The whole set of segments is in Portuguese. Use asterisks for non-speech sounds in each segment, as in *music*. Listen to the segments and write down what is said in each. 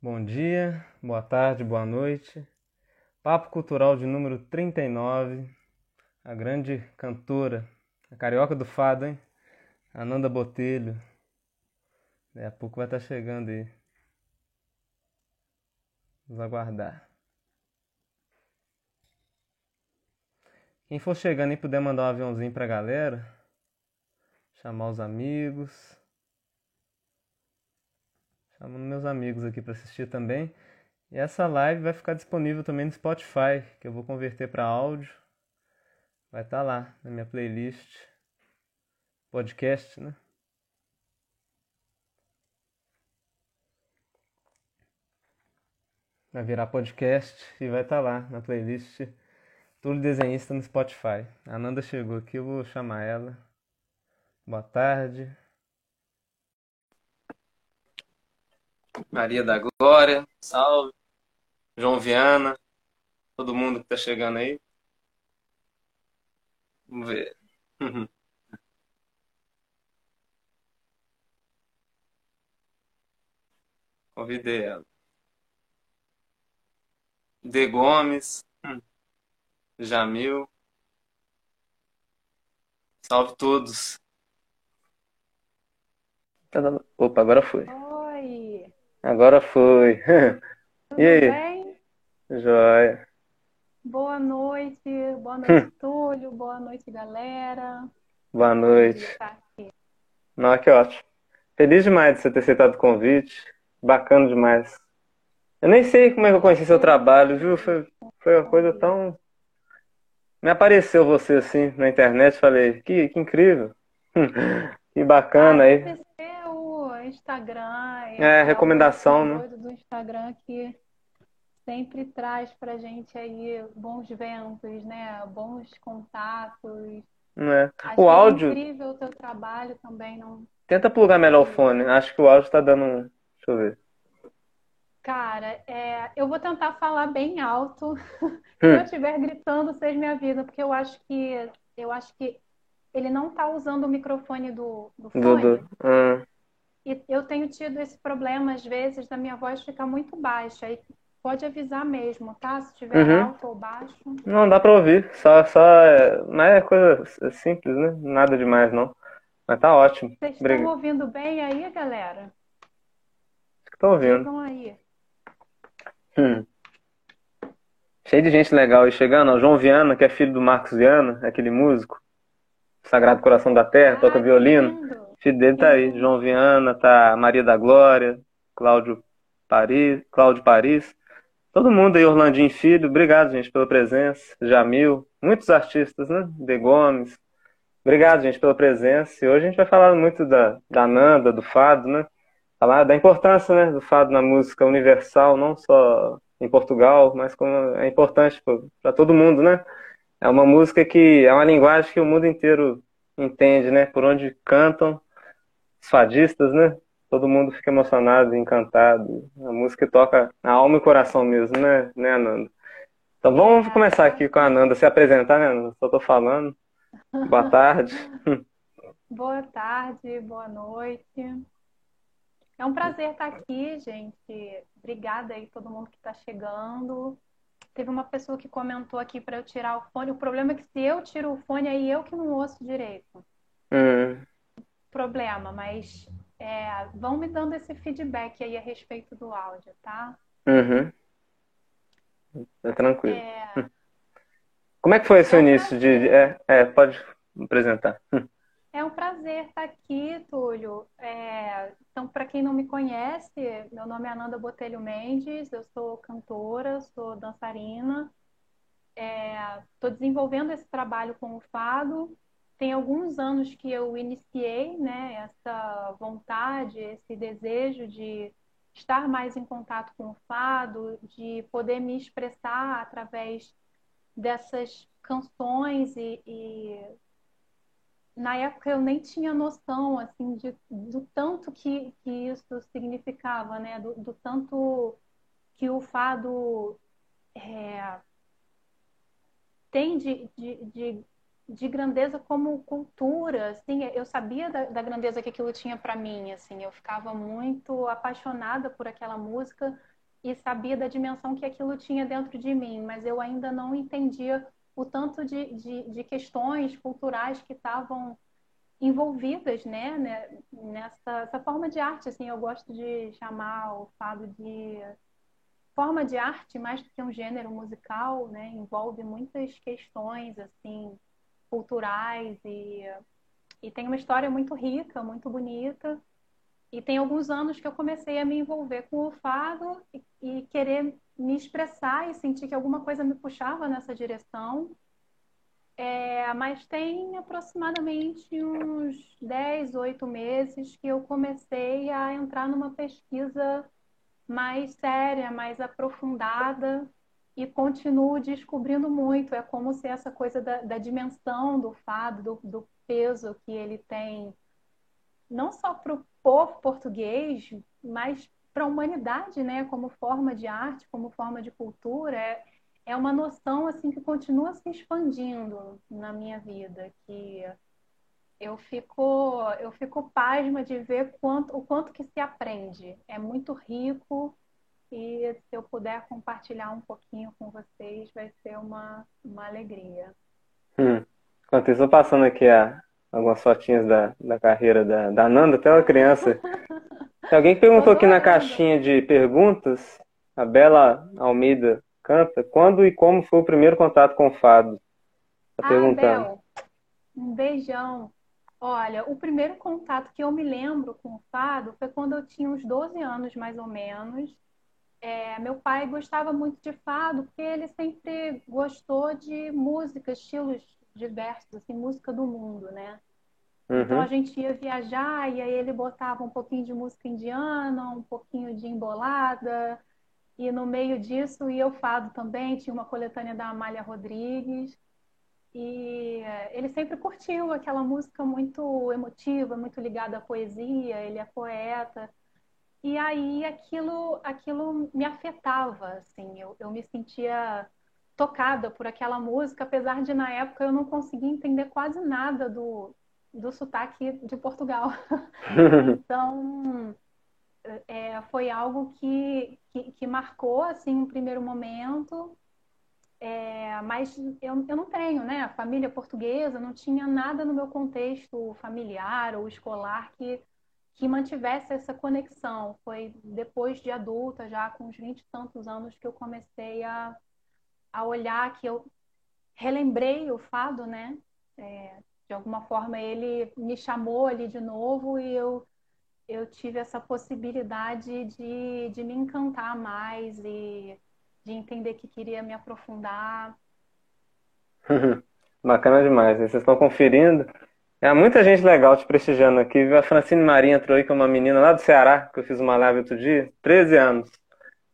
Bom dia, boa tarde, boa noite. Papo Cultural de número 39. A grande cantora, a carioca do fado, hein? Ananda Botelho. Daqui a pouco vai estar chegando aí. Vamos aguardar. Quem for chegando e puder mandar um aviãozinho pra galera, chamar os amigos. Chamando meus amigos aqui para assistir também. E essa live vai ficar disponível também no Spotify, que eu vou converter para áudio. Vai estar tá lá na minha playlist. Podcast, né? Vai virar podcast e vai estar tá lá na playlist Túlio Desenhista no Spotify. A Nanda chegou aqui, eu vou chamar ela. Boa tarde. Maria da Glória, salve. João Viana, todo mundo que tá chegando aí. Vamos ver. Convidei ela. De Gomes, Jamil. Salve todos. Opa, agora foi. Agora foi. *laughs* Tudo e aí? bem? Joia. Boa noite, boa *laughs* noite, Túlio, boa noite, galera. Boa noite. Não, que ótimo. Feliz demais de você ter aceitado o convite. Bacana demais. Eu nem sei como é que eu conheci seu trabalho, viu? Foi, foi uma coisa tão. Me apareceu você assim na internet, falei, que, que incrível. *laughs* que bacana aí. Instagram. É, recomendação, né? do Instagram que sempre traz pra gente aí bons ventos, né? Bons contatos. É. o áudio. É incrível o teu trabalho também, não. Tenta plugar melhor o fone. Acho que o áudio tá dando. Deixa eu ver. Cara, é... eu vou tentar falar bem alto. *laughs* Se eu hum. estiver gritando, vocês me avisam, porque eu acho que eu acho que ele não tá usando o microfone do, do fone. Do, do... Hum. E eu tenho tido esse problema, às vezes, da minha voz ficar muito baixa. Aí pode avisar mesmo, tá? Se estiver uhum. alto ou baixo. Não, dá pra ouvir. Só, só é... Não é coisa simples, né? Nada demais, não. Mas tá ótimo. Vocês estão Obrigado. ouvindo bem aí, galera? Estão ouvindo. Estão aí. Hum. Cheio de gente legal aí chegando. O João Viana, que é filho do Marcos Viana, aquele músico. Sagrado Coração da Terra, ah, toca violino. Lindo filho dele tá aí, João Viana, tá Maria da Glória, Cláudio Paris, Cláudio Paris, todo mundo aí, Orlandinho Filho, obrigado, gente, pela presença, Jamil, muitos artistas, né, De Gomes, obrigado, gente, pela presença, e hoje a gente vai falar muito da, da Nanda, do fado, né, falar da importância, né, do fado na música universal, não só em Portugal, mas como é importante para todo mundo, né, é uma música que é uma linguagem que o mundo inteiro entende, né, por onde cantam, os fadistas, né? Todo mundo fica emocionado, encantado. A música toca na alma e coração mesmo, né, né Ananda? Então vamos começar aqui com a Ananda se apresentar, né, Ananda? Só tô falando. Boa *laughs* tarde. Boa tarde, boa noite. É um prazer estar aqui, gente. Obrigada aí todo mundo que está chegando. Teve uma pessoa que comentou aqui para eu tirar o fone. O problema é que se eu tiro o fone, aí eu que não ouço direito. Hum problema, mas é, vão me dando esse feedback aí a respeito do áudio, tá? Uhum. É tranquilo. É... Como é que foi esse é início de. É, é, pode apresentar. É um prazer estar aqui, Túlio. É, então, para quem não me conhece, meu nome é Ananda Botelho Mendes, eu sou cantora, sou dançarina. Estou é, desenvolvendo esse trabalho com o fado tem alguns anos que eu iniciei né, essa vontade, esse desejo de estar mais em contato com o fado, de poder me expressar através dessas canções e, e na época eu nem tinha noção assim de, do tanto que, que isso significava, né? Do, do tanto que o fado é, tem de, de, de de grandeza como cultura, assim, eu sabia da, da grandeza que aquilo tinha para mim, assim, eu ficava muito apaixonada por aquela música e sabia da dimensão que aquilo tinha dentro de mim, mas eu ainda não entendia o tanto de, de, de questões culturais que estavam envolvidas, né, né, nessa forma de arte, assim, eu gosto de chamar o fado de forma de arte mais do que um gênero musical, né, envolve muitas questões, assim, culturais e, e tem uma história muito rica, muito bonita. E tem alguns anos que eu comecei a me envolver com o fado e, e querer me expressar e sentir que alguma coisa me puxava nessa direção. É, mas tem aproximadamente uns 10, 8 meses que eu comecei a entrar numa pesquisa mais séria, mais aprofundada e continuo descobrindo muito. É como se essa coisa da, da dimensão do fado, do, do, peso que ele tem, não só para o povo português, mas para a humanidade, né? Como forma de arte, como forma de cultura, é, é uma noção assim que continua se expandindo na minha vida, que eu fico eu fico pasma de ver quanto, o quanto que se aprende. É muito rico e se eu puder compartilhar um pouquinho com vocês, vai ser uma, uma alegria. Hum. Enquanto isso, passando aqui a, algumas fotinhas da, da carreira da, da Nanda, até uma criança. *laughs* alguém que perguntou aqui na caixinha de perguntas, a Bela Almeida canta, quando e como foi o primeiro contato com o fado? Tá ah, perguntando. Bel, um beijão. Olha, o primeiro contato que eu me lembro com o fado foi quando eu tinha uns 12 anos, mais ou menos. É, meu pai gostava muito de fado porque ele sempre gostou de música, estilos diversos, assim, música do mundo, né? Uhum. Então a gente ia viajar e aí ele botava um pouquinho de música indiana, um pouquinho de embolada, e no meio disso ia o fado também, tinha uma coletânea da Amália Rodrigues. E ele sempre curtiu aquela música muito emotiva, muito ligada à poesia, ele é poeta. E aí aquilo, aquilo me afetava, assim, eu, eu me sentia tocada por aquela música, apesar de na época eu não conseguia entender quase nada do, do sotaque de Portugal. *laughs* então é, foi algo que, que, que, marcou assim um primeiro momento. É, mas eu, eu não tenho, né? Família portuguesa, não tinha nada no meu contexto familiar ou escolar que que mantivesse essa conexão. Foi depois de adulta, já com uns 20 e tantos anos, que eu comecei a, a olhar, que eu relembrei o fado, né? É, de alguma forma ele me chamou ali de novo e eu, eu tive essa possibilidade de, de me encantar mais e de entender que queria me aprofundar. *laughs* Bacana demais. Vocês estão conferindo é muita gente legal te prestigiando aqui. A Francine Marinha entrou aí, que é uma menina lá do Ceará, que eu fiz uma live outro dia, 13 anos.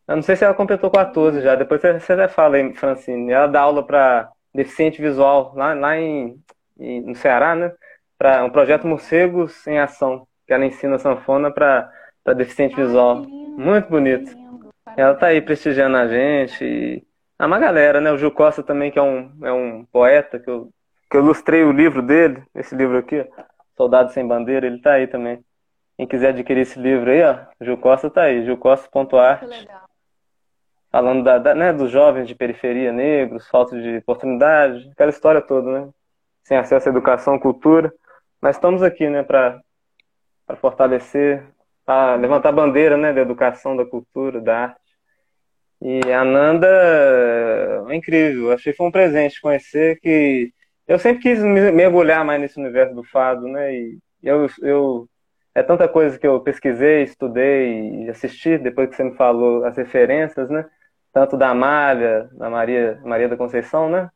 Eu não sei se ela completou 14 já, depois você até fala aí, Francine. Ela dá aula para deficiente visual lá, lá em, em, no Ceará, né? Para um projeto Morcegos em Ação, que ela ensina sanfona para deficiente Ai, visual. Lindo, Muito bonito. Lindo, ela tá aí prestigiando a gente. E... Ah, uma galera, né? O Gil Costa também, que é um, é um poeta que eu que eu ilustrei o livro dele, esse livro aqui, Soldado Sem Bandeira, ele tá aí também. Quem quiser adquirir esse livro aí, ó, Gil Costa tá aí, gilcosta.art. Falando da, da, né, dos jovens de periferia, negros, falta de oportunidade, aquela história toda, né? Sem acesso à educação, cultura. Mas estamos aqui, né, para fortalecer, para levantar a bandeira, né, da educação, da cultura, da arte. E a Nanda é incrível, achei que foi um presente conhecer que eu sempre quis mergulhar mais nesse universo do fado, né? E eu, eu é tanta coisa que eu pesquisei, estudei e assisti depois que você me falou as referências, né? Tanto da Amália, da Maria, Maria da Conceição, né?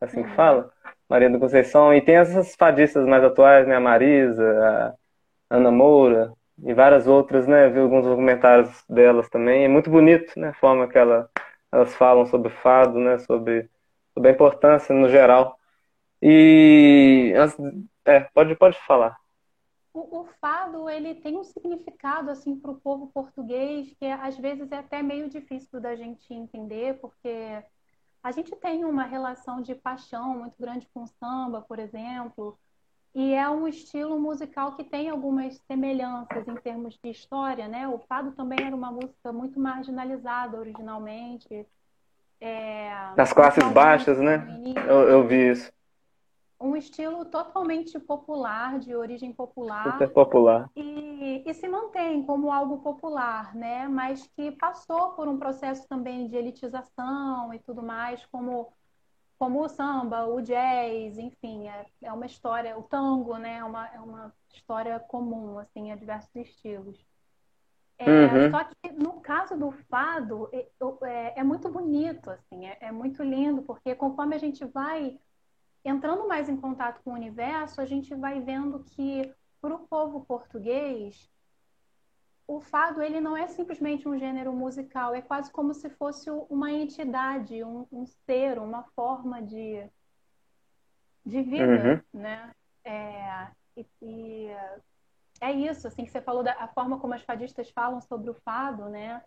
Assim que uhum. fala, Maria da Conceição, e tem essas fadistas mais atuais, né? A Marisa, a Ana Moura e várias outras, né? Vi alguns documentários delas também. É muito bonito, né? A forma que ela, elas falam sobre fado, né? Sobre, sobre a importância no geral e é, pode, pode falar. O, o, fado ele tem um significado assim para o povo português que às vezes é até meio difícil da gente entender, porque a gente tem uma relação de paixão muito grande com o samba, por exemplo, e é um estilo musical que tem algumas semelhanças em termos de história, né? O fado também era uma música muito marginalizada originalmente. É... Das classes baixas, né? Eu, eu vi isso um estilo totalmente popular, de origem popular. Super popular. E, e, se mantém como algo popular, né? Mas que passou por um processo também de elitização e tudo mais, como, como o samba, o jazz, enfim, é, é uma história, o tango, né? É uma, é uma história comum, assim, a diversos estilos. É, uhum. Só que no caso do fado, é, é, muito bonito, assim, é, é muito lindo, porque conforme a gente vai entrando mais em contato com o universo, a gente vai vendo que para o povo português o fado ele não é simplesmente um gênero musical, é quase como se fosse uma entidade, um, um ser, uma forma de, de vida, uhum. né? É, e, e, é isso, assim, que você falou da forma como as fadistas falam sobre o fado, né?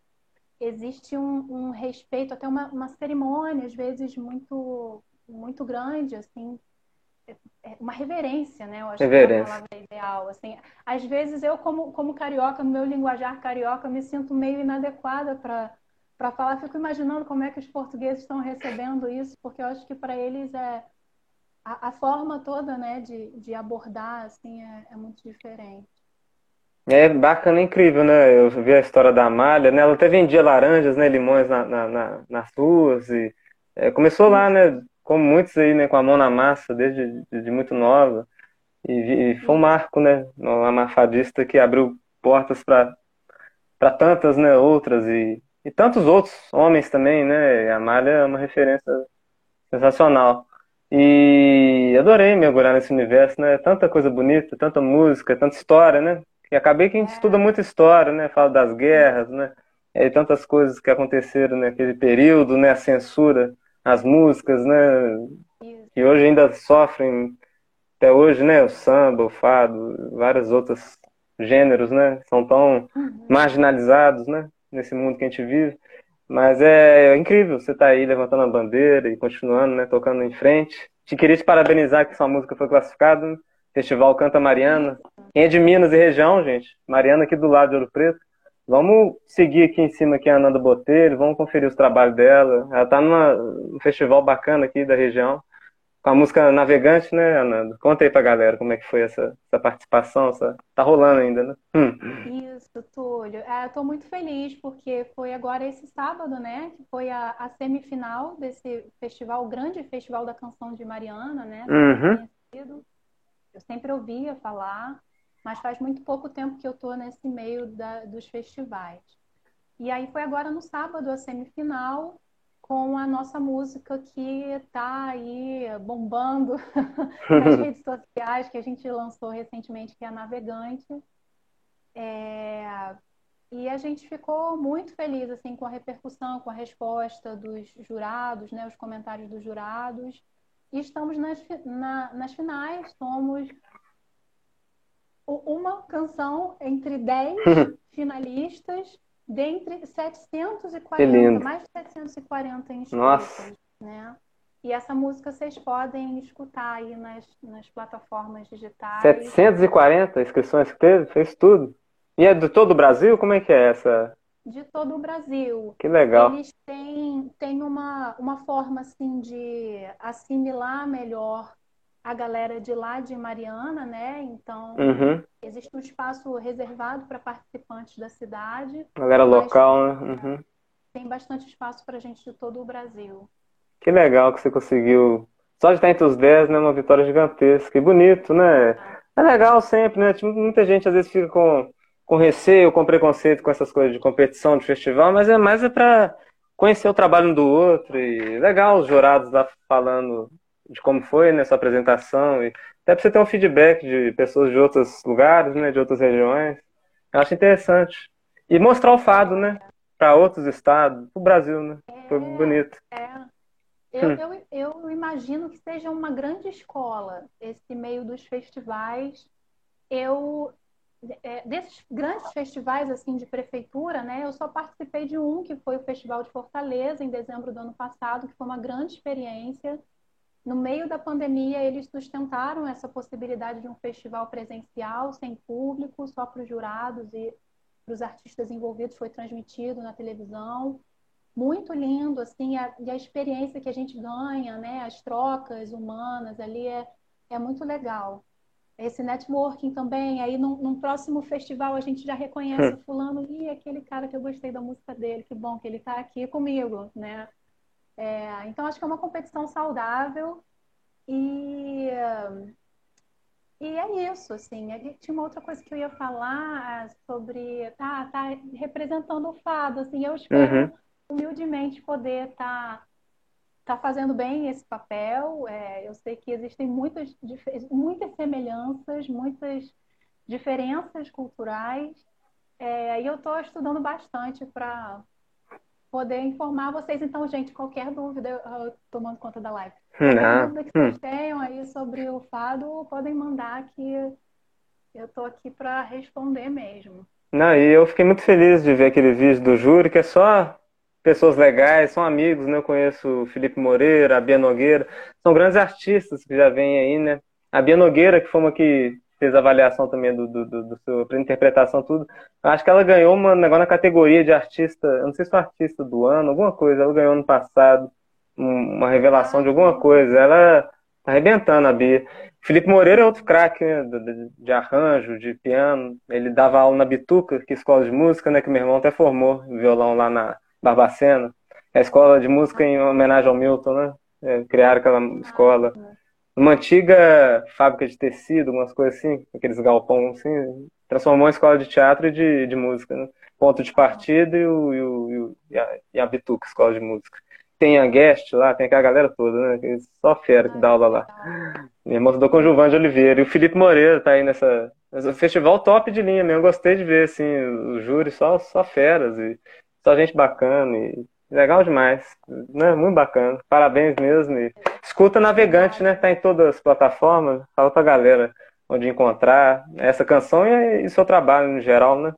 Existe um, um respeito, até uma, uma cerimônia, às vezes, muito muito grande, assim, é, é uma reverência, né? Eu acho reverência. que é a palavra ideal. Assim, às vezes eu, como, como carioca, no meu linguajar carioca, me sinto meio inadequada para para falar. Fico imaginando como é que os portugueses estão recebendo isso, porque eu acho que para eles é a, a, forma toda, né, de, de abordar assim é, é muito diferente. É bacana, incrível, né? Eu vi a história da Amália, né? Ela até vendia laranjas, né, limões na, na, na nas ruas e é, começou lá, né? Como muitos aí, né, com a mão na massa desde de, muito nova. E, e, foi um marco, né, uma mafadista que abriu portas para para tantas, né, outras e, e tantos outros homens também, né? A Amália é uma referência sensacional. E adorei mergulhar nesse universo, né? Tanta coisa bonita, tanta música, tanta história, né? E acabei que a gente estuda muita história, né? Fala das guerras, né? E tantas coisas que aconteceram naquele período, né? A censura as músicas, né? Que hoje ainda sofrem, até hoje, né? O samba, o fado, vários outros gêneros, né? São tão uhum. marginalizados, né? Nesse mundo que a gente vive. Mas é, é incrível você estar tá aí levantando a bandeira e continuando, né? Tocando em frente. Te queria te parabenizar que sua música foi classificada no Festival Canta Mariana. Quem é de Minas e região, gente, Mariana aqui do lado de Ouro Preto, Vamos seguir aqui em cima aqui a Ananda Botelho, vamos conferir os trabalhos dela. Ela está num festival bacana aqui da região, com a música Navegante, né, Ananda? Conta aí pra galera como é que foi essa, essa participação, essa... tá rolando ainda, né? Hum. Isso, Túlio. É, eu tô muito feliz porque foi agora esse sábado, né, que foi a, a semifinal desse festival, o grande festival da canção de Mariana, né? Uhum. Eu sempre ouvia falar, mas faz muito pouco tempo que eu estou nesse meio da, dos festivais. E aí foi agora no sábado a semifinal com a nossa música que está aí bombando *laughs* nas redes sociais, que a gente lançou recentemente, que é a Navegante. É... E a gente ficou muito feliz assim com a repercussão, com a resposta dos jurados, né, os comentários dos jurados. E estamos nas, na, nas finais, somos uma canção entre 10 *laughs* finalistas, dentre 740, mais de 740 inscritos. Nossa. Né? E essa música vocês podem escutar aí nas, nas plataformas digitais. 740 inscrições que teve? Fez tudo. E é de todo o Brasil? Como é que é essa? De todo o Brasil. Que legal. Eles têm, têm uma, uma forma assim de assimilar melhor a galera de lá de Mariana, né? Então, uhum. existe um espaço reservado para participantes da cidade. Galera local, né? Uhum. Tem bastante espaço para gente de todo o Brasil. Que legal que você conseguiu. Só de estar entre os 10, né? Uma vitória gigantesca. Que bonito, né? É legal sempre, né? Tipo, muita gente às vezes fica com, com receio, com preconceito com essas coisas de competição, de festival, mas é mais é para conhecer o trabalho um do outro. E legal os jurados lá falando de como foi nessa né, apresentação e até para você ter um feedback de pessoas de outros lugares, né, de outras regiões. Eu acho interessante. E mostrar o fado, né, para outros estados, para o Brasil, né. Foi é, bonito. É. Eu, hum. eu, eu imagino que seja uma grande escola esse meio dos festivais. Eu é, desses grandes festivais assim de prefeitura, né? Eu só participei de um que foi o Festival de Fortaleza em dezembro do ano passado, que foi uma grande experiência. No meio da pandemia, eles sustentaram essa possibilidade de um festival presencial, sem público, só para os jurados e para os artistas envolvidos, foi transmitido na televisão. Muito lindo, assim, a, e a experiência que a gente ganha, né? As trocas humanas ali é, é muito legal esse networking também. Aí, num, num, próximo festival, a gente já reconhece *laughs* o fulano e aquele cara que eu gostei da música dele, que bom que ele está aqui comigo, né? É, então, acho que é uma competição saudável e, e é isso, assim. Tinha uma outra coisa que eu ia falar sobre... Tá, tá representando o fado, assim. Eu espero, uhum. humildemente, poder estar... Tá está fazendo bem esse papel. É, eu sei que existem muitas, muitas semelhanças, muitas diferenças culturais. É, e eu estou estudando bastante para poder informar vocês. Então, gente, qualquer dúvida, eu, tomando conta da live. Qualquer dúvida que vocês hum. tenham aí sobre o fado, podem mandar que eu estou aqui para responder mesmo. Não, e eu fiquei muito feliz de ver aquele vídeo do júri, que é só pessoas legais, são amigos, né? Eu conheço o Felipe Moreira, a Bia Nogueira, são grandes artistas que já vêm aí, né? A Bia Nogueira, que foi uma que fez a avaliação também do, do, do, do interpretação, tudo. Acho que ela ganhou uma negócio na categoria de artista, não sei se foi artista do ano, alguma coisa, ela ganhou ano passado, uma revelação de alguma coisa. Ela tá arrebentando a Bia. Felipe Moreira é outro craque, né? De, de, arranjo, de piano. Ele dava aula na Bituca, que é escola de música, né? Que meu irmão até formou violão lá na, Barbacena, a escola de música em homenagem ao Milton, né? É, criaram aquela escola. Uma antiga fábrica de tecido, umas coisas assim, aqueles galpões assim, transformou em escola de teatro e de, de música, né? Ponto de partida e, o, e, o, e, a, e a Bituca, escola de música. Tem a Guest lá, tem aquela galera toda, né? Só fera que dá aula lá. Minha irmã estudou com o Gilvan de Oliveira. E o Felipe Moreira tá aí nessa. Festival top de linha mesmo. Eu gostei de ver, assim, o júri só, só feras. E só gente bacana e legal demais, né? Muito bacana. Parabéns mesmo. E escuta Navegante, né? Tá em todas as plataformas. Fala pra galera onde encontrar essa canção e, e seu trabalho no geral, né?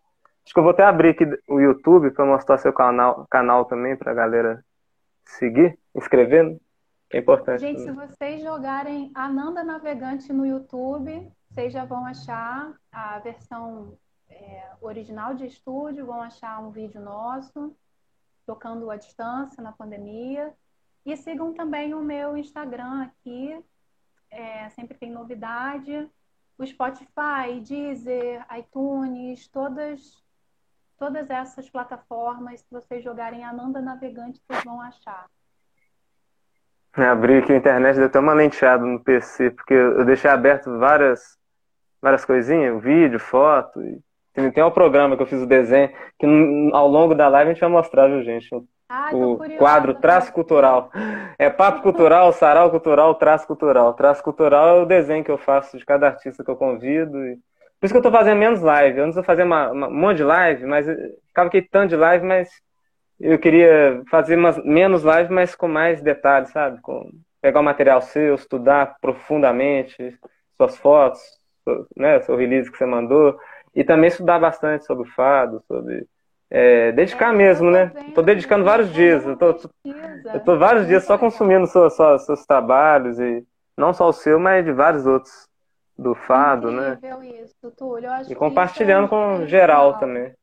Acho que eu vou até abrir aqui o YouTube para mostrar seu canal, canal também pra galera seguir, inscrever, né? é importante. Gente, se vocês jogarem Ananda Navegante no YouTube, vocês já vão achar a versão é, original de estúdio, vão achar um vídeo nosso, tocando à distância na pandemia. E sigam também o meu Instagram aqui, é, sempre tem novidade. O Spotify, Deezer, iTunes, todas, todas essas plataformas, se vocês jogarem Amanda Navegante, vocês vão achar. Abri aqui a internet, deu até uma lenteada no PC, porque eu deixei aberto várias, várias coisinhas, vídeo, foto, e tem um programa que eu fiz o desenho, que ao longo da live a gente vai mostrar, viu, gente? Ah, o quadro Traço Cultural. É papo cultural, sarau cultural, traço cultural. Traço cultural é o desenho que eu faço de cada artista que eu convido. E... Por isso que eu tô fazendo menos live. Antes eu fazia uma, uma, um monte de live, mas ficava aqui tanto de live, mas eu queria fazer umas, menos live, mas com mais detalhes, sabe? Com, pegar o material seu, estudar profundamente suas fotos, né, seu release que você mandou e também estudar bastante sobre o fado, sobre. É, dedicar é, mesmo, né? Estou dedicando vários dias. Eu tô, eu tô vários dias só consumindo seus, seus, seus trabalhos, e não só o seu, mas de vários outros do fado, né? Isso, Túlio. Eu acho e compartilhando é com geral também.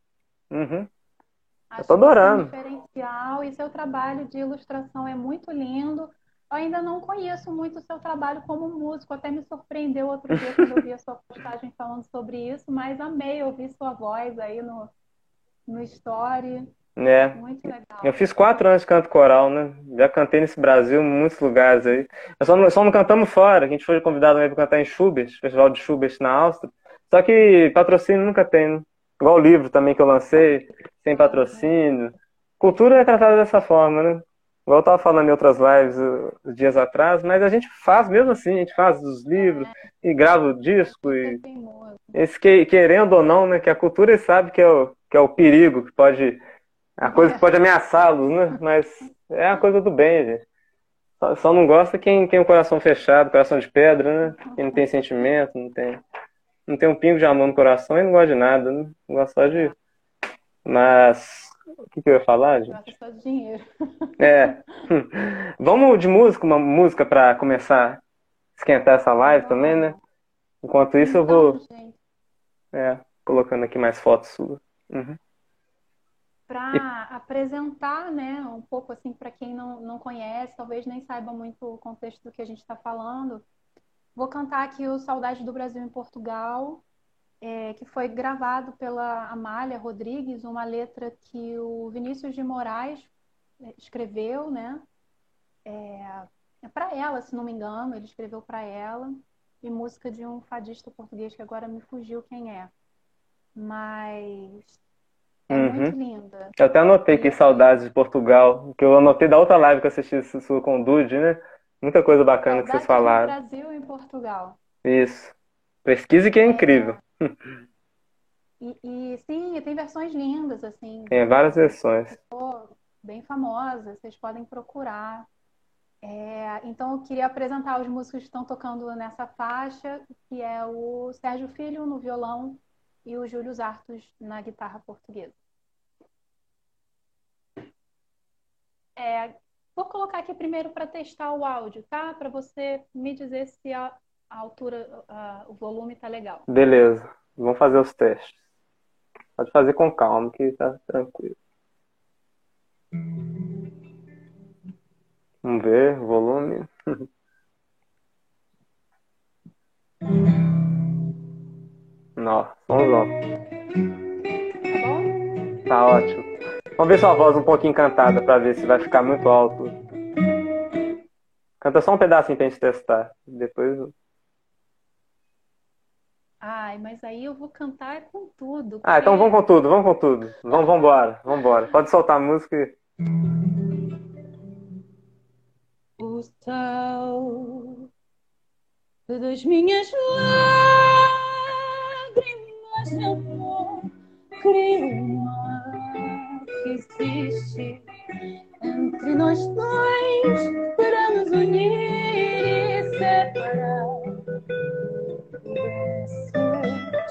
Uhum. eu tô adorando. É um diferencial e seu trabalho de ilustração é muito lindo. Eu ainda não conheço muito o seu trabalho como músico, até me surpreendeu outro dia quando eu vi a sua postagem falando sobre isso, mas amei ouvir sua voz aí no, no Story. É. Muito legal. Eu fiz quatro anos de canto coral, né? Já cantei nesse Brasil, em muitos lugares aí. Eu só não, só não cantamos fora, a gente foi convidado para cantar em Schubert, Festival de Schubert na Áustria. Só que patrocínio nunca tem, né? Igual o livro também que eu lancei, sem patrocínio. Cultura é tratada dessa forma, né? Igual eu estava falando em outras lives uh, dias atrás, mas a gente faz mesmo assim, a gente faz os livros é. e grava o disco e esse que, querendo ou não, né, que a cultura sabe que é o, que é o perigo, que pode a coisa que pode ameaçá-los, né? Mas é a coisa do bem, gente. Só, só não gosta quem tem o coração fechado, coração de pedra, né? Quem não tem sentimento, não tem. não tem um pingo de amor no coração e não gosto de nada, né? não gosto só de. Mas. O que, que eu ia falar, gente? Gosto só de dinheiro. É. *laughs* Vamos de música, uma música para começar a esquentar essa live também, né? Enquanto isso, eu vou. Então, É, colocando aqui mais fotos suas. Uhum. para apresentar, né, um pouco assim para quem não, não conhece, talvez nem saiba muito o contexto do que a gente está falando, vou cantar aqui o Saudade do Brasil em Portugal, é, que foi gravado pela Amália Rodrigues, uma letra que o Vinícius de Moraes é, escreveu, né? É, é para ela, se não me engano, ele escreveu para ela, e música de um fadista português que agora me fugiu quem é. Mas é Uhum. muito linda. Eu até anotei aqui saudades de Portugal, que eu anotei da outra live que eu assisti sua com o Dude, né? Muita coisa bacana que vocês falaram. Brasil em Portugal. Isso. Pesquise que é incrível. E, e, sim, tem versões lindas, assim, Tem várias versões. bem famosas, vocês podem procurar. É, então, eu queria apresentar os músicos que estão tocando nessa faixa, que é o Sérgio Filho no violão e o Júlio Zartos na guitarra portuguesa. É, vou colocar aqui primeiro para testar o áudio, tá? Para você me dizer se a, a altura, a- o volume tá legal. Beleza. Vamos fazer os testes. Pode fazer com calma, que tá tranquilo. Vamos ver, volume. *laughs* Nossa, somzão. Tá bom? Tá ótimo. Vamos ver sua voz um pouquinho cantada pra ver se vai ficar muito alto. Canta só um pedacinho pra gente testar. Depois. Ai, mas aí eu vou cantar com tudo. Ah, então porque- vamos com tudo, vamos com tudo. Vamos, vambora, vambora. Pode soltar a música. e- O sal das minhas lágrimas de amor criou um mar que existe entre nós dois para nos unir e separar.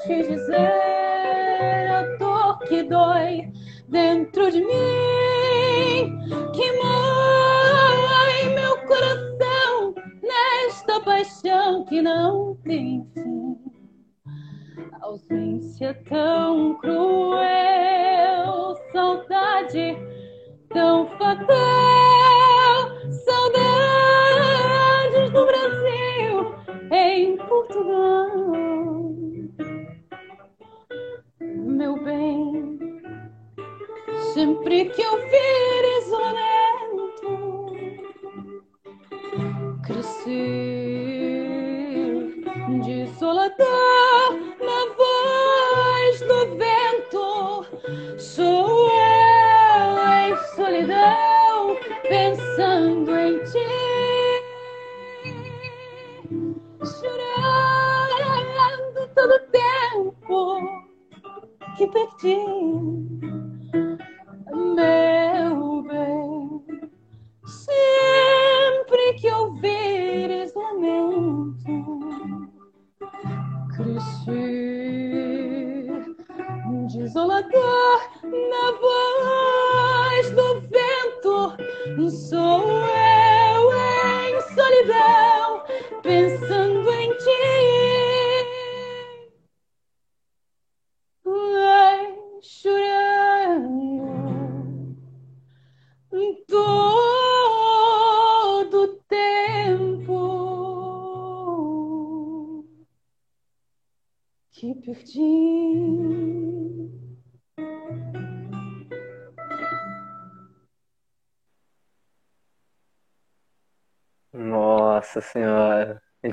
Te dizer a dor que dói dentro de mim que mói meu coração nesta paixão que não tem fim. Ausência tão cruel, saudade tão fatal, em Portugal. Meu bem, Sempre que eu vir isolamento, crescer desolador na voz do vento, sou eu em solidão pensando em ti, que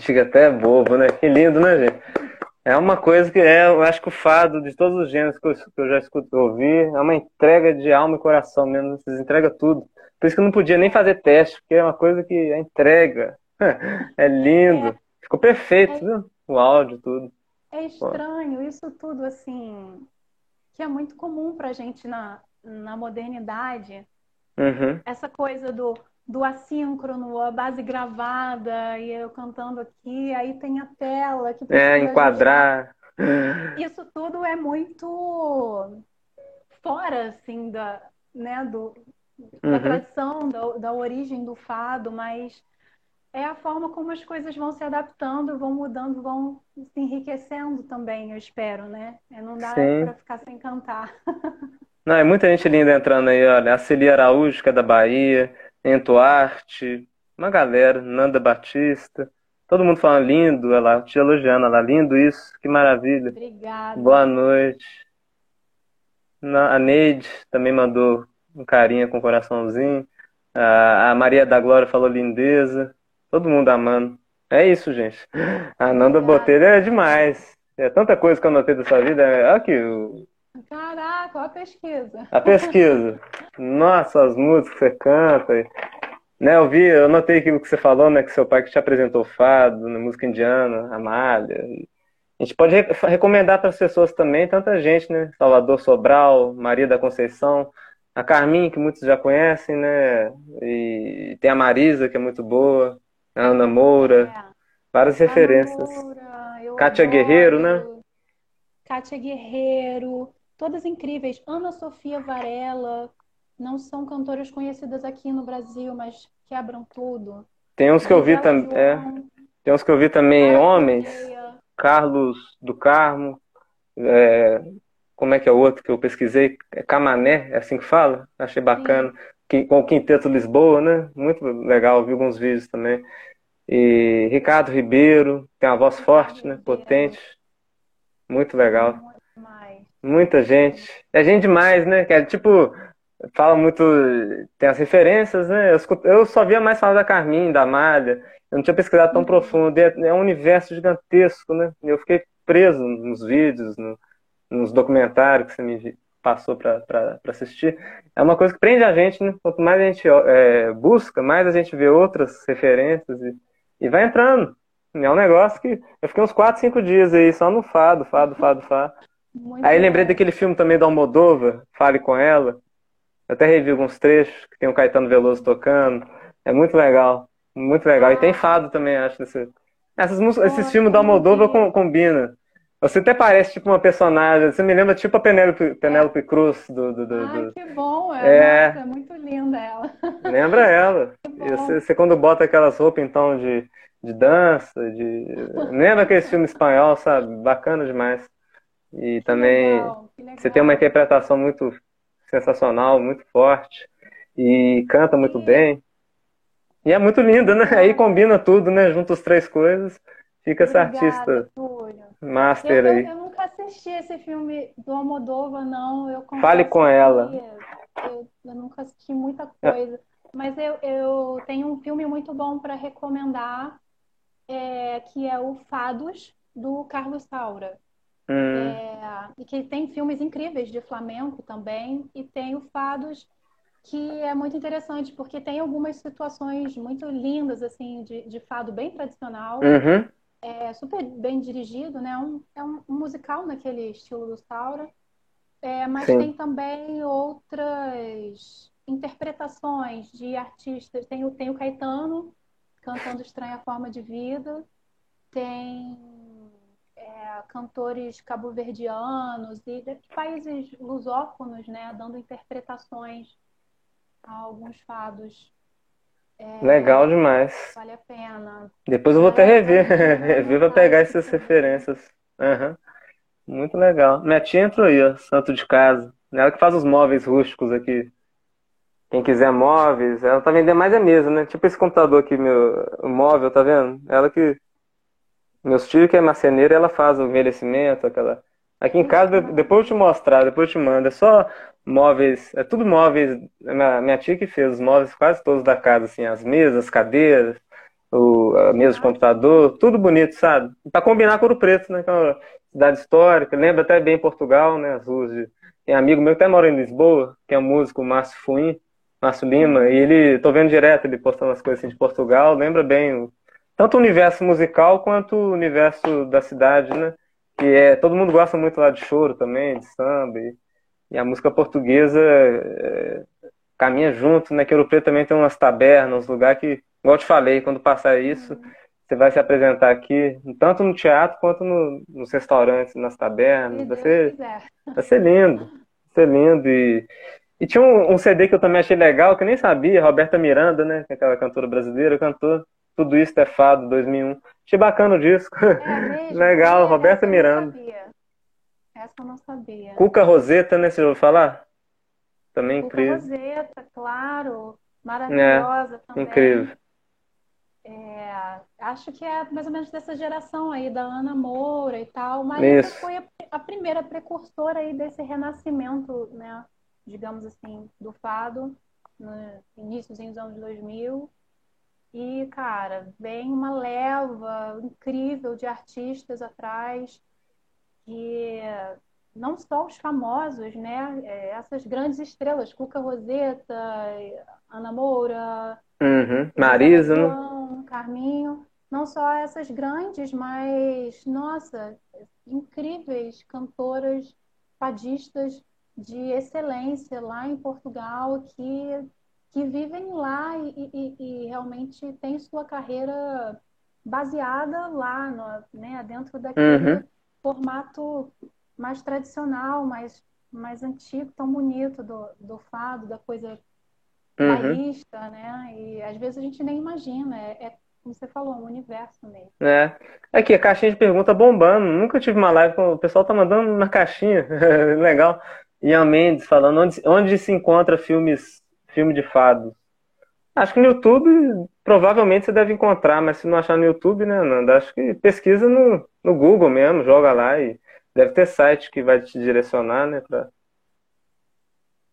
gente fica até bobo, né? Que lindo, né, gente? É uma coisa que é, eu acho que o fado de todos os gêneros que eu, que eu já escuto ouvir é uma entrega de alma e coração mesmo. Vocês entregam tudo. Por isso que eu não podia nem fazer teste, porque é uma coisa que é entrega. *laughs* É lindo. Ficou perfeito, viu? O áudio, tudo. É estranho isso tudo assim, que é muito comum pra gente na, na modernidade. Uhum. Essa coisa do, do assíncrono, a base gravada, e eu cantando aqui, aí tem a tela que É, enquadrar. *laughs* isso tudo é muito fora, assim, da, né, do, da uhum. tradição, da, da origem do fado, mas é a forma como as coisas vão se adaptando, vão mudando, vão se enriquecendo também, eu espero, né? É, não dá para ficar sem cantar. *laughs* Não, é muita gente linda entrando aí, olha. A Celia Araújo, que é da Bahia, Entoarte, uma galera, Nanda Batista. Todo mundo falando lindo, lá, te elogiando, lá, lindo isso, que maravilha. Obrigada. Boa noite. A Neide também mandou um carinho com um coraçãozinho. A Maria da Glória falou lindeza. Todo mundo amando. É isso, gente. A Nanda Botelho é demais. É tanta coisa que eu notei da sua vida. Olha aqui. Caraca, olha a pesquisa. A pesquisa. Nossa, as músicas que você canta. Né, eu vi, eu notei aquilo que você falou, né? Que seu pai que te apresentou fado, na música indiana, Amália. A gente pode recomendar para as pessoas também, tanta gente, né? Salvador Sobral, Maria da Conceição, a Carminha, que muitos já conhecem, né? E tem a Marisa, que é muito boa, a Ana Moura, é. várias Ana referências. Moura, Kátia adoro. Guerreiro, né? Kátia Guerreiro, todas incríveis. Ana Sofia Varela, não são cantoras conhecidas aqui no Brasil, mas quebram tudo. Tem uns que eu vi também. É, tem uns que eu vi também, homens. Carlos do Carmo. É, como é que é o outro que eu pesquisei? É Camané, é assim que fala? Achei bacana. Sim. Com o Quinteto Lisboa, né? Muito legal, vi alguns vídeos também. E Ricardo Ribeiro, tem uma voz forte, né? Potente. Muito legal. Muita gente. É gente demais, né? Que é tipo, fala muito, tem as referências, né? Eu, eu só via mais falar da Carminha, da Malha. Eu não tinha pesquisado tão uhum. profundo. É, é um universo gigantesco, né? Eu fiquei preso nos vídeos, no, nos documentários que você me passou para assistir. É uma coisa que prende a gente, né? Quanto mais a gente é, busca, mais a gente vê outras referências e, e vai entrando. É um negócio que eu fiquei uns 4, 5 dias aí só no fado, fado, fado, fado. Muito aí lembrei daquele filme também do Almodova, Fale com Ela. Eu até revi alguns trechos que tem o Caetano Veloso tocando. É muito legal. Muito legal. E tem fado também, acho. Nesse... Essas, esses filmes da Almodóvar combinam. Você até parece tipo uma personagem. Você me lembra tipo a Penélope, Penélope Cruz do, do, do, Ai, que bom! É, é... Nossa, muito linda ela. Lembra ela. *laughs* Você, você, quando bota aquelas roupas então de, de dança, de. Lembra aquele filme espanhol, sabe? Bacana demais. E que também legal, legal. você tem uma interpretação muito sensacional, muito forte. E canta muito Sim. bem. E é muito linda, né? Aí combina tudo, né? Junta as três coisas. Fica Obrigada, essa artista Túlio. master eu, aí. Eu nunca assisti esse filme do Almodóvar, não. Eu Fale com ela. Eu, eu, nunca assisti muita coisa. Mas eu, eu tenho um filme muito bom para recomendar, é, que é o Fados, do Carlos Saura. Hum. É, e que tem filmes incríveis de flamenco também. E tem o Fados que é muito interessante, porque tem algumas situações muito lindas, assim, de, de fado bem tradicional. Uhum. É super bem dirigido, né? Um, é um, um musical naquele estilo do Saura. É, mas Sim. tem também outras interpretações de artistas. Tem o, tem o Caetano cantando Estranha Forma de Vida. Tem é, cantores cabo-verdianos e de países lusófonos, né? Dando interpretações alguns fados. É, Legal demais. Vale a pena. Depois eu vou até rever. *laughs* rever pra pegar essas referências. Uhum. Muito legal. Minha tia entrou aí, ó, santo de casa. Ela que faz os móveis rústicos aqui. Quem quiser móveis, ela tá vendendo mais a mesa, né? Tipo esse computador aqui, meu móvel, tá vendo? Ela que. Meus tios que é marceneira, ela faz o envelhecimento, aquela. Aqui em casa, depois eu te mostrar, depois eu te mando. É só móveis, é tudo móveis. Minha, minha tia que fez os móveis quase todos da casa, assim, as mesas, as cadeiras, o, a mesa de computador, tudo bonito, sabe? Para combinar com o Preto, né? Que é uma cidade histórica, lembra até bem Portugal, né? As ruas de... Tem amigo meu que até mora em Lisboa, que é o músico Márcio Fuim, Márcio Lima, e ele, tô vendo direto ele postando as coisas assim de Portugal, lembra bem o, tanto o universo musical quanto o universo da cidade, né? Que é, todo mundo gosta muito lá de choro também, de samba, e, e a música portuguesa é, caminha junto, né? Que Ouro Preto também tem umas tabernas, uns lugares que, igual eu te falei, quando passar isso, você vai se apresentar aqui, tanto no teatro quanto no, nos restaurantes, nas tabernas. Vai ser, vai ser lindo. Vai ser lindo. E, e tinha um, um, CD que eu também achei legal, que eu nem sabia, Roberta Miranda, né? É aquela cantora brasileira, cantou Tudo Isso é Fado, 2001. Achei bacana o disco. É *laughs* legal, Roberta Miranda. Essa eu não sabia. Cuca Roseta, né? Você já ouviu falar? Também Cuca incrível. Roseta, claro. Maravilhosa é, também. Incrível. É, acho que é mais ou menos dessa geração aí, da Ana Moura e tal. Mas foi a, a, primeira precursora aí desse renascimento, né? Digamos assim, do fado, no início dos anos 2000. E, cara, vem uma leva incrível de artistas atrás que não só os famosos, né? É, essas grandes estrelas, Cuca Roseta, Ana Moura, uhum. Marisa, né? Carminho, não só essas grandes, mas nossa, incríveis cantoras, fadistas de excelência lá em Portugal que que vivem lá e, e, e realmente têm sua carreira baseada lá, no, né, dentro daquele uhum formato mais tradicional, mais, mais antigo, tão bonito do, do fado, da coisa uhum. bairrista, né? E às vezes a gente nem imagina, é, é como você falou, um universo mesmo. É. Aqui, a caixinha de pergunta bombando. Nunca tive uma live com. O pessoal tá mandando na caixinha. *laughs* Legal. Ian Mendes falando onde, onde se encontra filmes, filme de fado. Acho que no YouTube provavelmente você deve encontrar, mas se não achar no YouTube, né, Nanda? Acho que pesquisa no, no Google mesmo, joga lá e deve ter site que vai te direcionar, né? Pra...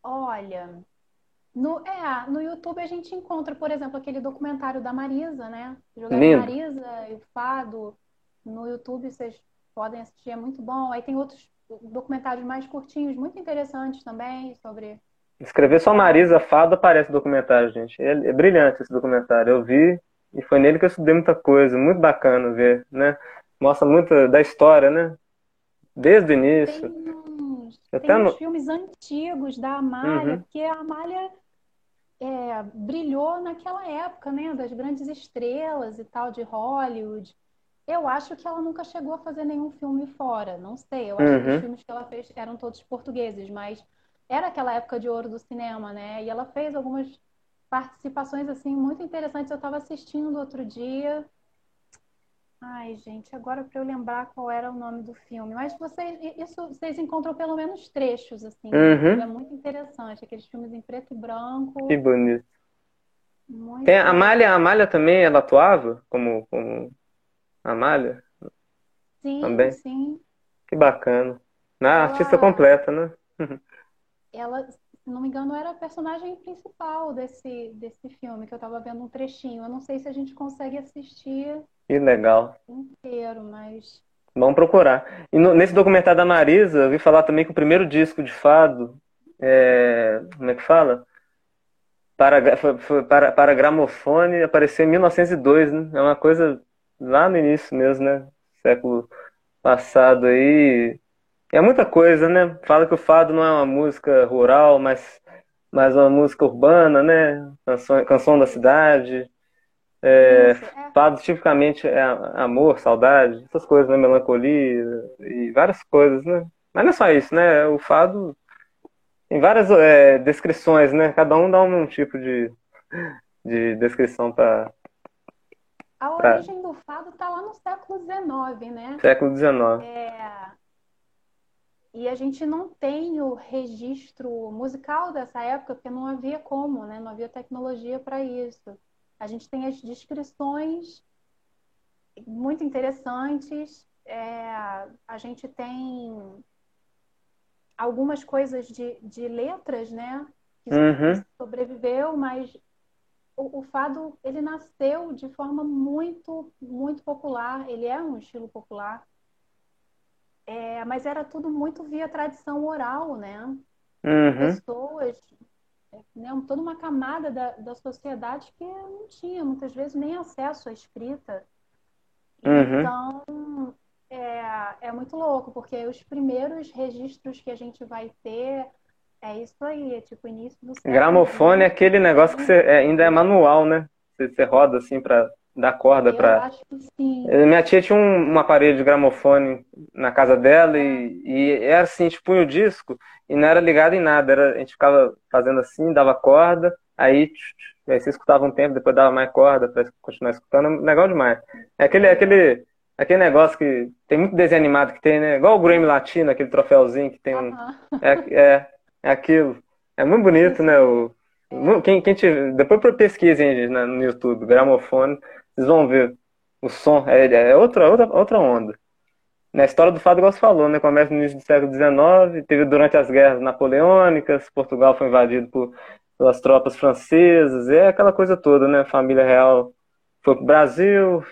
Olha, no, é, no YouTube a gente encontra, por exemplo, aquele documentário da Marisa, né? Jogar Marisa e o Fado. No YouTube vocês podem assistir, é muito bom. Aí tem outros documentários mais curtinhos, muito interessantes também, sobre Escrever só Marisa Fado aparece no documentário, gente. É, é, brilhante esse documentário. Eu vi e foi nele que eu estudei muita coisa. Muito bacana ver, né? Mostra muito da história, né? Desde o início. Tem uns, Até tem no... filmes antigos da Amália, uhum. porque a Amália é, brilhou naquela época, né? Das grandes estrelas e tal de Hollywood. Eu acho que ela nunca chegou a fazer nenhum filme fora. Não sei. Eu acho uhum. que os uhum. filmes que ela fez eram todos portugueses, mas era aquela época de ouro do cinema, né? E ela fez algumas participações assim muito interessantes. Eu estava assistindo outro dia. Ai, gente, agora para eu lembrar qual era o nome do filme. Mas vocês, isso vocês encontram pelo menos trechos assim. Uhum. É muito interessante, aqueles filmes em preto e branco. Que bonito. Muito Tem a Amália, a Amália também, ela atuava como como Amália? Sim, também. sim. Que bacana. Na ela... artista completa, né? *laughs* ela, se não me engano, era a personagem principal desse, desse filme, que eu estava vendo um trechinho. Eu não sei se a gente consegue assistir que legal. inteiro, mas. Vamos procurar. E no, nesse documentário da Marisa, eu vi falar também que o primeiro disco de fado, é, como é que fala? Para, foi, foi, para, para gramofone apareceu em 1902, né? É uma coisa lá no início mesmo, né? Século passado aí. É muita coisa, né? Fala que o fado não é uma música rural, mas, mas uma música urbana, né? Canção, canção da cidade. É, Isso, é. Fado tipicamente é amor, saudade, essas coisas, né? Melancolia e várias coisas, né? Mas não é só isso, né? O fado tem várias é, descrições, né? Cada um dá um, um tipo de, de descrição para. A origem pra... do fado está lá no século XIX, né? Século XIX. É, e a gente não tem o registro musical dessa época, porque não havia como, né? Não havia tecnologia para isso. A gente tem as descrições muito interessantes. É, a gente tem algumas coisas de, de letras, né? Que uhum. sobreviveu, mas o, o, fado ele nasceu de forma muito, muito popular. Ele é um estilo popular. É, mas era tudo muito via tradição oral, né? Uhum. Pessoas, né, toda uma camada da, da sociedade que não tinha muitas vezes nem acesso à escrita. Uhum. Então, é, é muito louco, porque os primeiros registros que a gente vai ter é isso aí, é tipo início do Gramofone é aquele negócio que você, é, ainda é manual, né? Você, você roda assim para dar corda para. sim. Minha tia tinha um, um aparelho de gramofone na casa dela e, e era assim, a gente punha o disco e não era ligado em nada, era, a gente ficava fazendo assim, dava corda, aí, aí você escutava um tempo, depois dava mais corda para continuar escutando, legal demais. É aquele, aquele, aquele negócio que tem muito desenho animado que tem, né? Igual o Grammy Latino, aquele troféuzinho que tem um. É, é, é aquilo. É muito bonito, né? O, quem, quem te, depois pesquisem no YouTube, gramofone, vocês vão ver o som. É, é outra, outra, outra onda. Na história do fado, igual você falou, né? Começa no início do século XIX, teve durante as guerras napoleônicas, Portugal foi invadido por, pelas tropas francesas, é aquela coisa toda, né? Família real foi pro Brasil,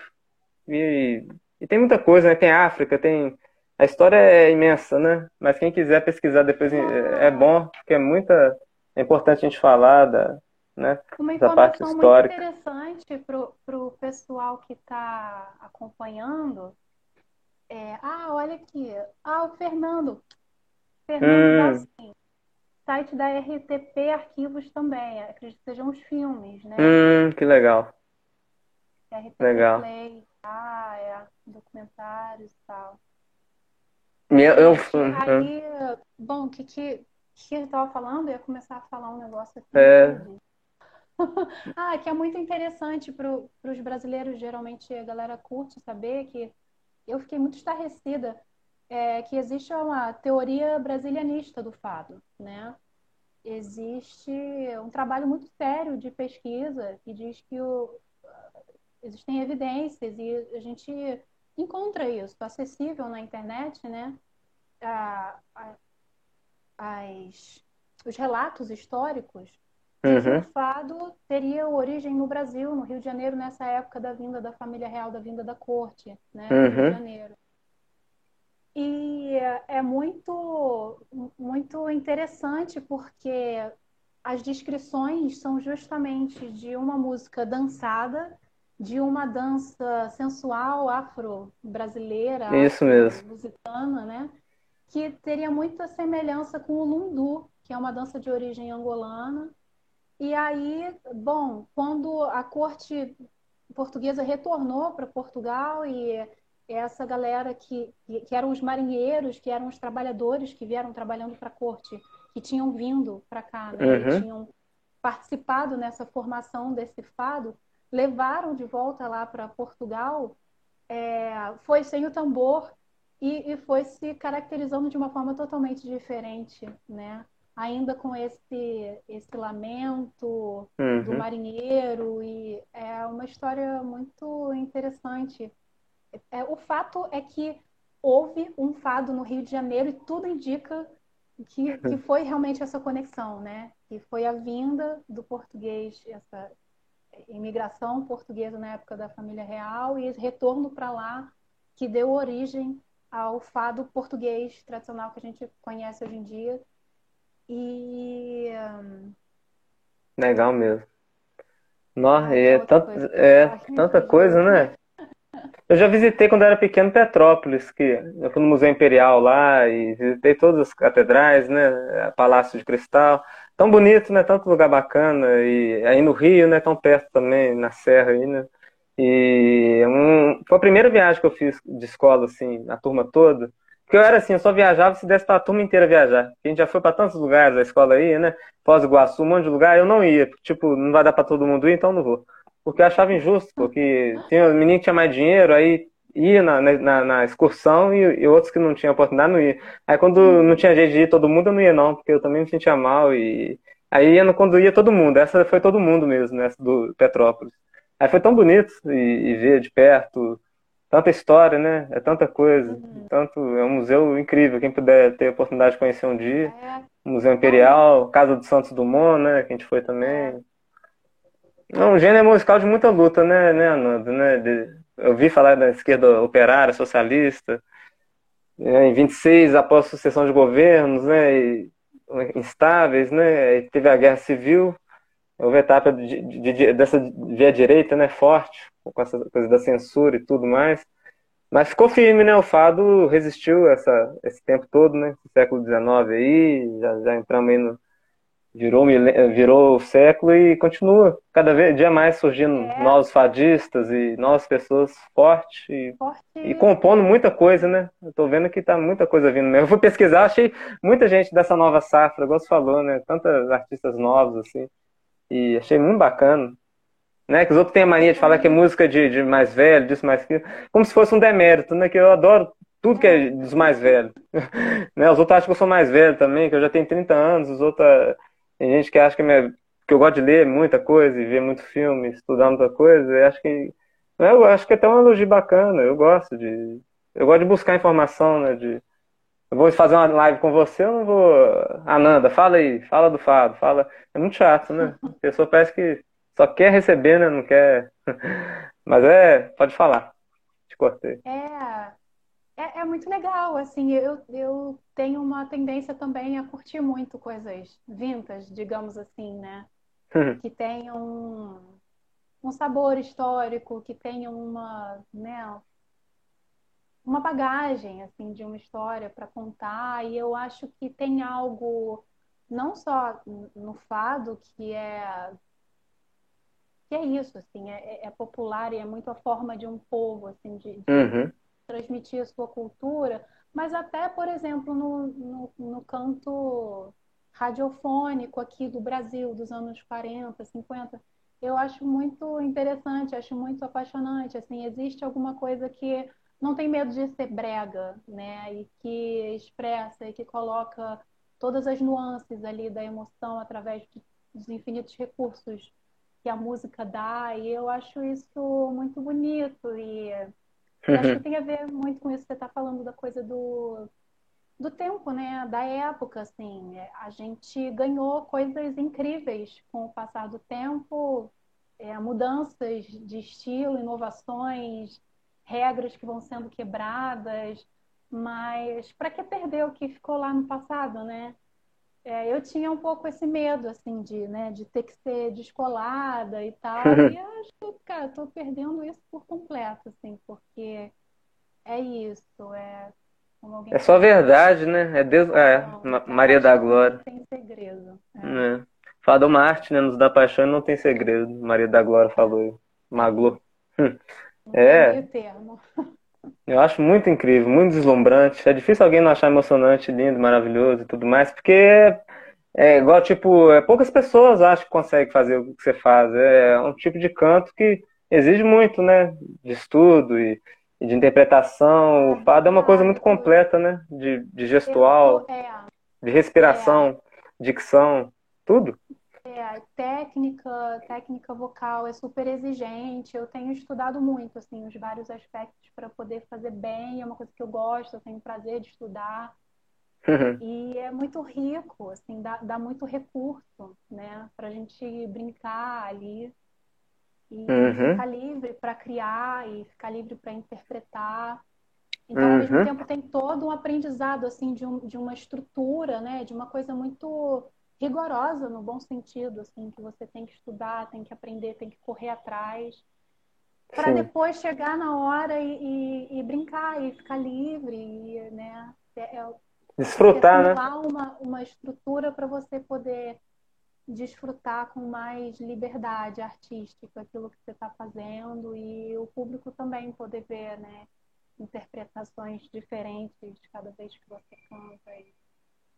e, e tem muita coisa, né? Tem África, tem. A história é imensa, né? Mas quem quiser pesquisar depois é, é bom, porque é muita é importante a gente falar da, né, Uma informação muito interessante para o pessoal que está acompanhando é, ah, olha aqui, ah, o Fernando, Fernando Hum, Dalcin, site da RTP Arquivos também, acredito que sejam os filmes, né? hum, que legal, RTP legal. Play, ah, é, documentários e tal. Eu, eu, aí, bom, o que que, que eu estava falando? Eu ia começar a falar um negócio aqui, é. *laughs* Ah, que é muito interessante para os brasileiros, geralmente a galera curte saber que eu fiquei muito estarrecida é, que existe uma teoria brasilianista do fado, né? Existe um trabalho muito sério de pesquisa que diz que o, existem evidências e a gente encontra isso acessível na internet, né? A, a, as, os relatos históricos que o uhum, fado teria origem no Brasil, no Rio de Janeiro, nessa época da vinda da família real, da vinda da corte, né, no Rio de uhum, Janeiro. E é muito, muito interessante porque as descrições são justamente de uma música dançada, de uma dança sensual afro-brasileira, isso mesmo. afro-lusitana, né? Que teria muita semelhança com o lundu, que é uma dança de origem angolana. E aí, bom, quando a corte portuguesa retornou para Portugal e essa galera que, que eram os marinheiros, que eram os trabalhadores que vieram trabalhando para a corte, que tinham vindo para cá, né, Uhum, tinham participado nessa formação desse fado, levaram de volta lá para Portugal, é, foi sem o tambor e, e foi se caracterizando de uma forma totalmente diferente, né? Ainda com esse, esse lamento do uhum, marinheiro e é uma história muito interessante. É, o fato é que houve um fado no Rio de Janeiro e tudo indica que, que *laughs* foi realmente essa conexão, né? Que foi a vinda do português, essa imigração portuguesa na época da família real e esse retorno para lá que deu origem ao fado português tradicional que a gente conhece hoje em dia. E hum, legal mesmo. Nossa, é é, outra tant, coisa. é tanta incrível. coisa, né? Eu já visitei quando era pequeno Petrópolis, que eu fui no Museu Imperial lá e visitei todas as catedrais, né? Palácio de Cristal. Tão bonito, né? Tanto lugar bacana. E aí no Rio, né? Tão perto também, na Serra aí, né? E um, foi a primeira viagem que eu fiz de escola, assim, a turma toda. Porque eu era assim, eu só viajava se desse pra turma inteira viajar. A gente já foi pra tantos lugares, a escola aí, né? Do Iguaçu, um monte de lugar, eu não ia. Tipo, não vai dar pra todo mundo ir, então não vou. Porque eu achava injusto, porque tinha menino que tinha mais dinheiro, aí ia na, na, na excursão e, e outros que não tinham oportunidade não ia. Aí quando não tinha jeito de ir todo mundo, eu não ia não, porque eu também me sentia mal e aí ia quando ia todo mundo. Essa foi todo mundo mesmo, essa do Petrópolis. Aí foi tão bonito e, e ver de perto, tanta história, né? É tanta coisa, Uhum. tanto é um museu incrível. Quem puder ter a oportunidade de conhecer um dia, É, Museu não, Imperial, Casa do Santos Dumont, né? Que a gente foi é, também. É um gênero musical de muita luta, né, né, Ananda, né? De- eu vi falar da esquerda operária, socialista, né, em 26, após sucessão de governos, né, e- instáveis, né, e teve a guerra civil, houve a etapa de, de- de- dessa via direita, né, forte, com essa coisa da censura e tudo mais, mas ficou firme, né, o fado resistiu essa, esse tempo todo, né, esse século XIX aí, já, já entramos aí no virou, virou século e continua cada vez dia mais surgindo é. novos fadistas e novas pessoas fortes e, e, compondo muita coisa, né? Eu tô vendo que tá muita coisa vindo mesmo. Eu fui pesquisar, achei muita gente dessa nova safra, igual você falou, né? Tantas artistas novos, assim. E achei muito bacana. Né? Que os outros têm a mania de falar que é música de, de mais velho, disso mais que como se fosse um demérito, né? Que eu adoro tudo que é dos mais velhos. *laughs* né? Os outros acham que eu sou mais velho também, que eu já tenho 30 anos, os outros tem gente que acha que, minha, que eu gosto de ler muita coisa e ver muito filme, estudar muita coisa. Eu acho que eu acho que é até um elogio bacana. Eu gosto de eu gosto de buscar informação, né? De eu vou fazer uma live com você, eu não vou. Ananda, fala aí, fala do Fado, fala. É muito chato, né? A pessoa parece que só quer receber, né? Não quer. *laughs* Mas é, pode falar. Te cortei. É, é, é, muito legal, assim, eu, eu tenho uma tendência também a curtir muito coisas vintas, digamos assim, né? Uhum. Que tenham um, um sabor histórico, que tenham uma, né, uma bagagem, assim, de uma história para contar, e eu acho que tem algo, não só no fado, que é que é isso, assim, é, é popular e é muito a forma de um povo, assim, de, de uhum transmitir a sua cultura, mas até, por exemplo, no, no, no canto radiofônico aqui do Brasil, dos anos 40, 50, eu acho muito interessante, acho muito apaixonante. Assim, existe alguma coisa que não tem medo de ser brega, né? E que expressa e que coloca todas as nuances ali da emoção através de, dos infinitos recursos que a música dá. E eu acho isso muito bonito e acho que tem a ver muito com isso que você está falando da coisa do, do tempo, né? Da época, assim. A gente ganhou coisas incríveis com o passar do tempo, é, mudanças de estilo, inovações, regras que vão sendo quebradas, mas para que perder o que ficou lá no passado, né? É, eu tinha um pouco esse medo, assim, de, né, de ter que ser descolada e tal. *laughs* e acho que, cara, tô perdendo isso por completo, assim, porque é isso, é... É só verdade, né? É, Deus, é não, Maria da Glória. Não tem segredo. É. É. Fala uma arte, né? Nos dá paixão e não tem segredo. Maria da Glória falou. Maglou. *laughs* É. Termo. Eu acho muito incrível, muito deslumbrante. É difícil alguém não achar emocionante, lindo, maravilhoso e tudo mais, porque é, é igual, tipo, é, poucas pessoas acham que conseguem fazer o que você faz. É um tipo de canto que exige muito, né? De estudo e, e de interpretação. O fado é uma coisa muito completa, né? De, de gestual, é. de respiração, dicção, tudo. É, técnica, técnica vocal é super exigente. Eu tenho estudado muito, assim, os vários aspectos para poder fazer bem. É uma coisa que eu gosto, eu tenho prazer de estudar. Uhum. E é muito rico, assim, dá, dá muito recurso, né? Para a gente brincar ali e uhum. ficar livre para criar e ficar livre para interpretar. Então, uhum. ao mesmo uhum. tempo, tem todo um aprendizado, assim, de, um, de uma estrutura, né? De uma coisa muito rigorosa no bom sentido, assim, que você tem que estudar, tem que aprender, tem que correr atrás, para depois chegar na hora e, e, e, brincar e ficar livre, e, né? É, é, Desfrutar, né? Uma, uma estrutura para você poder desfrutar com mais liberdade artística aquilo que você está fazendo e o público também poder ver, né? Interpretações diferentes cada vez que você canta. E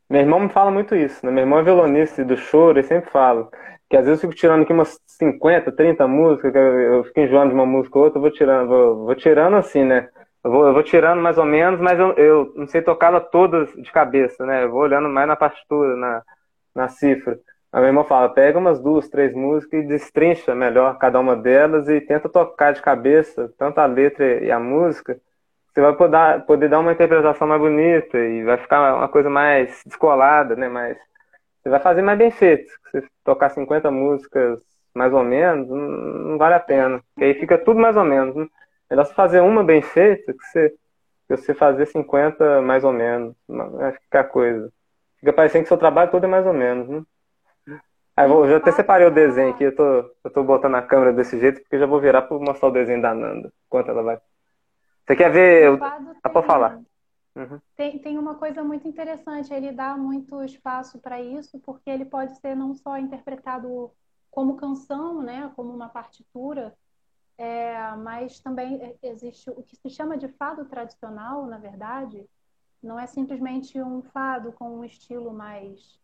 meu irmão me fala muito isso, né? Meu irmão é violonista do choro e sempre fala que às vezes eu fico tirando aqui umas 50, 30 músicas, eu, fico enjoando de uma música ou outra, eu vou tirando, vou, vou tirando assim, né? Eu vou, eu vou tirando mais ou menos, mas eu, eu não sei tocá-la todas de cabeça, né? Eu vou olhando mais na partitura, na, na cifra. A meu irmão fala, pega umas duas, três músicas e destrincha melhor cada uma delas e tenta tocar de cabeça, tanto a letra e a música, você vai poder, poder dar uma interpretação mais bonita e vai ficar uma coisa mais descolada, né? Mais, você vai fazer mais bem feito. Se você tocar 50 músicas mais ou menos, não, vale a pena. Porque aí fica tudo mais ou menos. Né? Melhor você fazer uma bem feita que você, que você fazer 50 mais ou menos. Vai ficar coisa. Fica parecendo que seu trabalho todo é mais ou menos, né? Aí vou, já até separei o desenho aqui, eu tô, eu tô botando a câmera desse jeito, porque já vou virar para mostrar o desenho da Nanda, enquanto ela vai você quer ver. Ah, pode falar. Uhum. Tem, tem uma coisa muito interessante, ele dá muito espaço para isso, porque ele pode ser não só interpretado como canção, né, como uma partitura, é, mas também existe o que se chama de fado tradicional, na verdade, não é simplesmente um fado com um estilo mais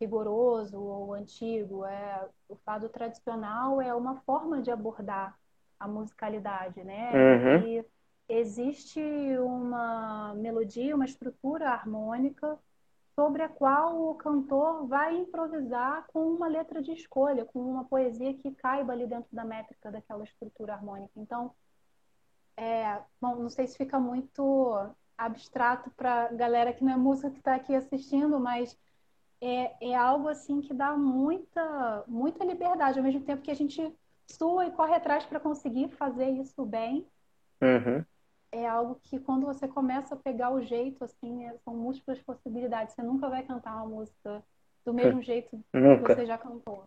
rigoroso ou antigo. É, o fado tradicional é uma forma de abordar a musicalidade, né? Uhum. E existe uma melodia, uma estrutura harmônica sobre a qual o cantor vai improvisar com uma letra de escolha, com uma poesia que caiba ali dentro da métrica daquela estrutura harmônica. Então, é, bom, não sei se fica muito abstrato para galera que não é música que está aqui assistindo, mas é, é algo assim que dá muita, muita liberdade, ao mesmo tempo que a gente sua e corre atrás para conseguir fazer isso bem. Uhum é algo que quando você começa a pegar o jeito, assim, é, são múltiplas possibilidades. Você nunca vai cantar uma música do mesmo jeito nunca. que você já cantou.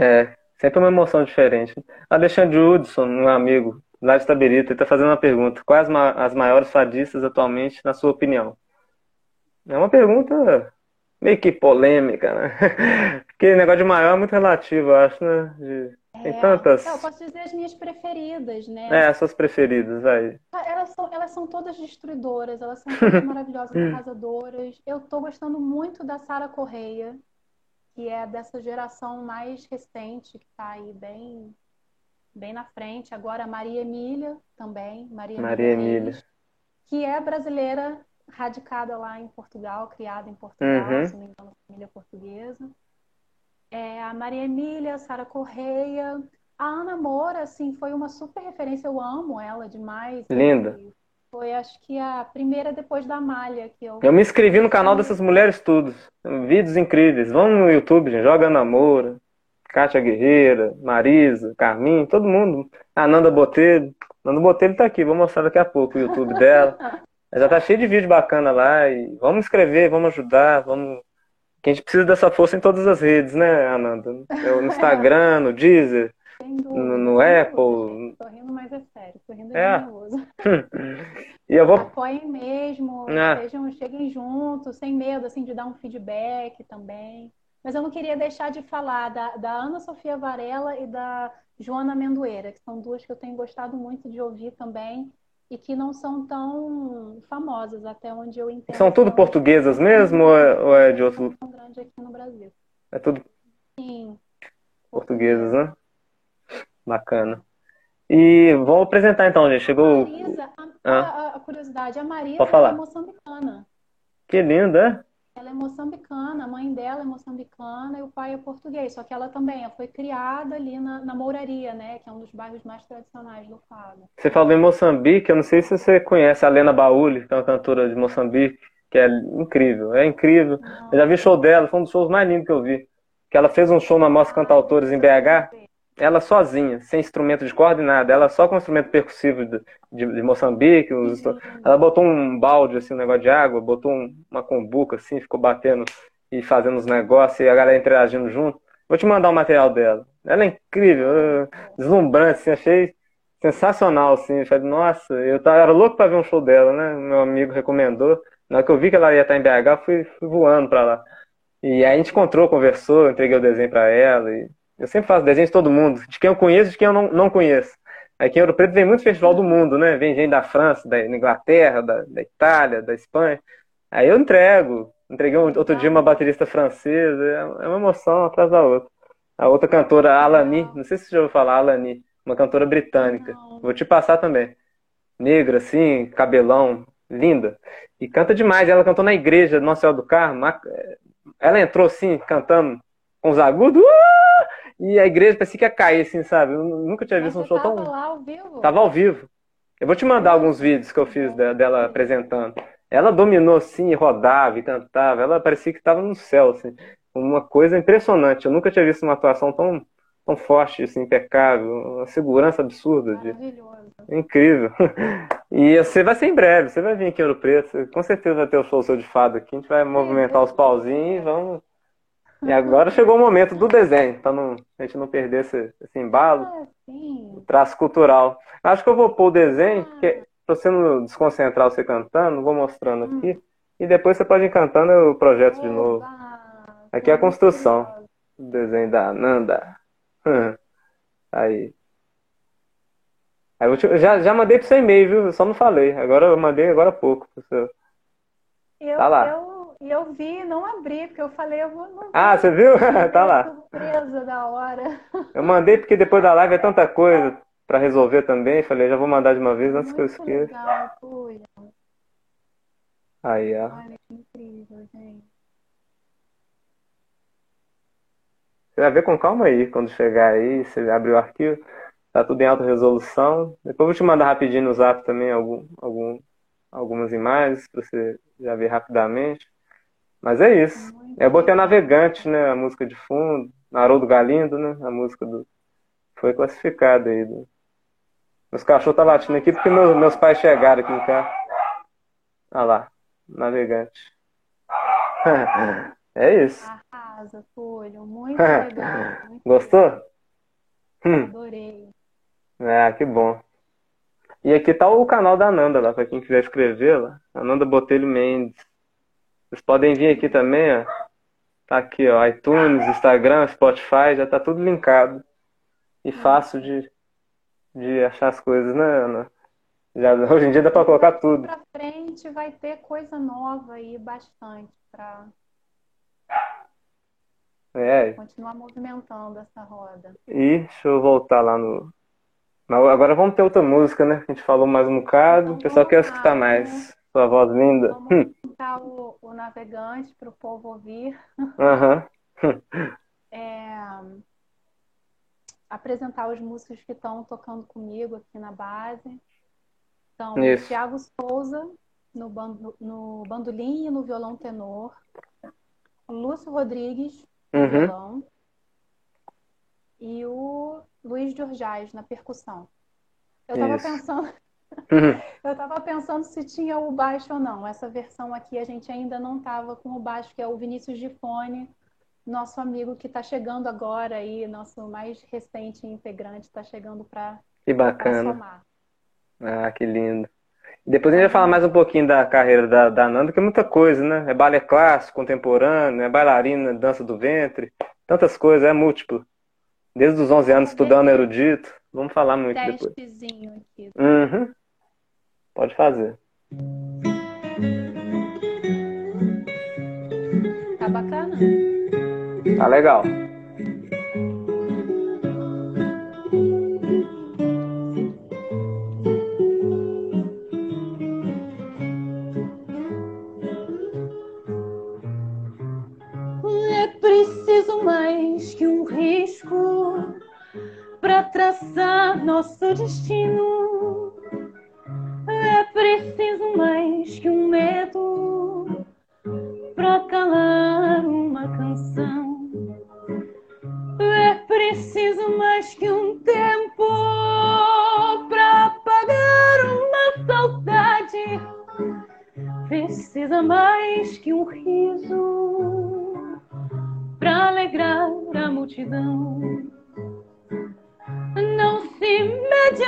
É, sempre uma emoção diferente. Alexandre Hudson, um amigo lá de Tabirita, está fazendo uma pergunta. Quais as maiores fadistas atualmente, na sua opinião? É uma pergunta meio que polêmica, né? *laughs* Porque negócio de maior é muito relativo, eu acho, né? De tem é, tantas. eu posso dizer as minhas preferidas, né? É, as suas preferidas, aí. Ah, elas são, elas são todas destruidoras, elas são todas *laughs* maravilhosas, arrasadoras. Eu tô gostando muito da Sara Correia, que é dessa geração mais recente, que tá aí bem, bem na frente. Agora a Maria Emília também, Maria, Maria Emília. Reis, que é brasileira, radicada lá em Portugal, criada em Portugal, uhum. se não me engano, família portuguesa é, a Maria Emília, a Sara Correia. A Ana Moura, assim, foi uma super referência. Eu amo ela demais. Linda. Foi, acho que, a primeira depois da Malha que eu. Eu me inscrevi no canal dessas mulheres todas. Vídeos incríveis. Vão no YouTube, gente. Joga Ana Moura, Kátia Guerreira, Marisa, Carminho, todo mundo. A Nanda Botelho. Nanda Botelho tá aqui, vou mostrar daqui a pouco o YouTube dela. *laughs* Já tá cheio de vídeo bacana lá. E vamos escrever, vamos ajudar, vamos que a gente precisa dessa força em todas as redes, né, Ananda? No *laughs* Instagram, no Deezer, no, no Apple. Tô rindo, mas é sério, tô rindo é. nervoso. *laughs* e eu vou... Apoiem mesmo, ah. sejam, cheguem juntos, sem medo assim, de dar um feedback também. Mas eu não queria deixar de falar da, da Ana Sofia Varela e da Joana Mendoeira, que são duas que eu tenho gostado muito de ouvir também e que não são tão famosas, até onde eu entendo. São tudo portuguesas mesmo ou é, ou é de outro? São grande aqui no Brasil. É tudo Sim. portuguesas, né? Bacana. E vou apresentar então, gente. Chegou. A Marisa, a, ah. a, a curiosidade, a falar. é moçambicana. Que linda, é? Ela é moçambicana, a mãe dela é moçambicana e o pai é português. Só que ela também ela foi criada ali na, na Mouraria, né? Que é um dos bairros mais tradicionais do Fado. Você falou em Moçambique, eu não sei se você conhece a Lena Baúli, que é uma cantora de Moçambique, que é incrível, é incrível. Eu já vi show dela, foi um dos shows mais lindos que eu vi. Que ela fez um show na Mostra Cantautores em BH ela sozinha, sem instrumento de corda e nada, ela só com instrumento percussivo de, de, de Moçambique, os, ela botou um balde, assim, um negócio de água, botou um, uma combuca, assim, ficou batendo e fazendo os negócios, e a galera interagindo junto. Vou te mandar o material dela. Ela é incrível, deslumbrante, assim, achei sensacional, assim. Falei, nossa, eu tava, era louco pra ver um show dela, né? Meu amigo recomendou. Na hora que eu vi que ela ia estar em BH, fui, fui voando pra lá. E aí a gente encontrou, conversou, entreguei o desenho pra ela e eu sempre faço desenho de todo mundo, de quem eu conheço e de quem eu não, não conheço. Aqui em Ouro Preto vem muito festival do mundo, né? Vem gente da França, da Inglaterra, da, da Itália, da Espanha. Aí eu entrego. Entreguei um, outro dia uma baterista francesa. É, é uma emoção atrás da outra. A outra cantora, Alani, não sei se você já ouviu falar, Alani, uma cantora britânica. Vou te passar também. Negra, assim, cabelão, linda. E canta demais. Ela cantou na igreja Nossa Senhora do Carmo. Ela entrou assim, cantando com os agudos. Uh! E a igreja parecia que ia cair, assim, sabe? Eu nunca tinha visto um show tava tão. Lá ao vivo? Tava ao vivo. Eu vou te mandar alguns vídeos que eu fiz dela apresentando. Ela dominou assim, rodava e cantava. Ela parecia que estava no céu, assim. Uma coisa impressionante. Eu nunca tinha visto uma atuação tão, tão forte, assim, impecável. Uma segurança absurda. De... Incrível. *laughs* E você vai ser em breve. Você vai vir aqui em Ouro Preto. Com certeza vai ter o show seu de fado aqui. A gente vai movimentar os pauzinhos e vamos e agora chegou o momento do desenho, para a gente não perder esse, esse embalo. Ah, o traço cultural. Acho que eu vou pôr o desenho, ah. que pra você não desconcentrar você cantando, vou mostrando aqui. Hum. E depois você pode ir cantando o projeto de novo. Aqui é a construção. O desenho da Nanda. *laughs* Aí. Aí eu te, já, já mandei pro seu e-mail, viu? Eu só não falei. Agora eu mandei agora há pouco. Pro seu... Eu, tá lá. Eu, eu vi, não abri, porque eu falei, eu vou. Não ah, você viu? *laughs* tá lá. Surpresa da hora. Eu mandei porque depois da live é tanta *laughs* coisa para resolver também. Falei, já vou mandar de uma vez antes Muito que eu esqueça. Legal, Aí, ó. Olha que incrível, gente. Você vai ver com calma aí, quando chegar aí, você abre o arquivo, tá tudo em alta resolução. Depois eu vou te mandar rapidinho no zap também algum, algum, algumas imagens para você já ver rapidamente. Mas é isso. Eu botei Navegante, né? A música de fundo, Haroldo Galindo, né? A música do. Foi classificada aí. Do... Meus cachorros tá latindo aqui porque meus, meus pais chegaram aqui em casa. Olha lá, Navegante. *laughs* é isso. Arrasa, Túlio. Muito *laughs* legal. Muito Gostou? Hum. Adorei. Ah, que bom. E aqui tá o canal da Nanda lá, para quem quiser escrevê-la. Ananda Botelho Mendes. Vocês podem vir aqui também, ó. Tá aqui, ó, iTunes, Instagram, Spotify, já tá tudo linkado. E fácil de, de achar as coisas, né, Ana? Já, hoje em dia dá para colocar tudo. Pra frente vai ter coisa nova aí, bastante, para é. continuar movimentando essa roda. E deixa eu voltar lá no, Agora vamos ter outra música, né? A gente falou mais um bocado. Então, o pessoal quer escutar mais. Né? Sua voz linda. Vamos hum. O, o navegante para o povo ouvir. Uhum. *laughs* é, apresentar os músicos que estão tocando comigo aqui na base. Então, Isso. Thiago Souza no, bando, no bandolim e no violão tenor. Lúcio Rodrigues no uhum. violão e o Luiz Jorjais na percussão. Eu estava pensando, eu estava pensando se tinha o baixo ou não. Essa versão aqui a gente ainda não estava com o baixo, que é o Vinícius Gifone, nosso amigo que está chegando agora aí, nosso mais recente integrante está chegando para que bacana. Somar. Ah, que lindo. Depois a gente vai falar mais um pouquinho da carreira da, da Nanda, que é muita coisa, né? É balé clássico, contemporâneo, é bailarina, dança do ventre, tantas coisas, é múltiplo. Desde os 11 anos estudando erudito. Vamos falar muito depois. aqui. Uhum. Pode fazer. Tá bacana? Tá legal. traçar nosso destino. Preciso mais que um medo para calar uma canção. É preciso mais que um tempo para apagar uma saudade. Precisa mais que um riso para alegrar a multidão não se mede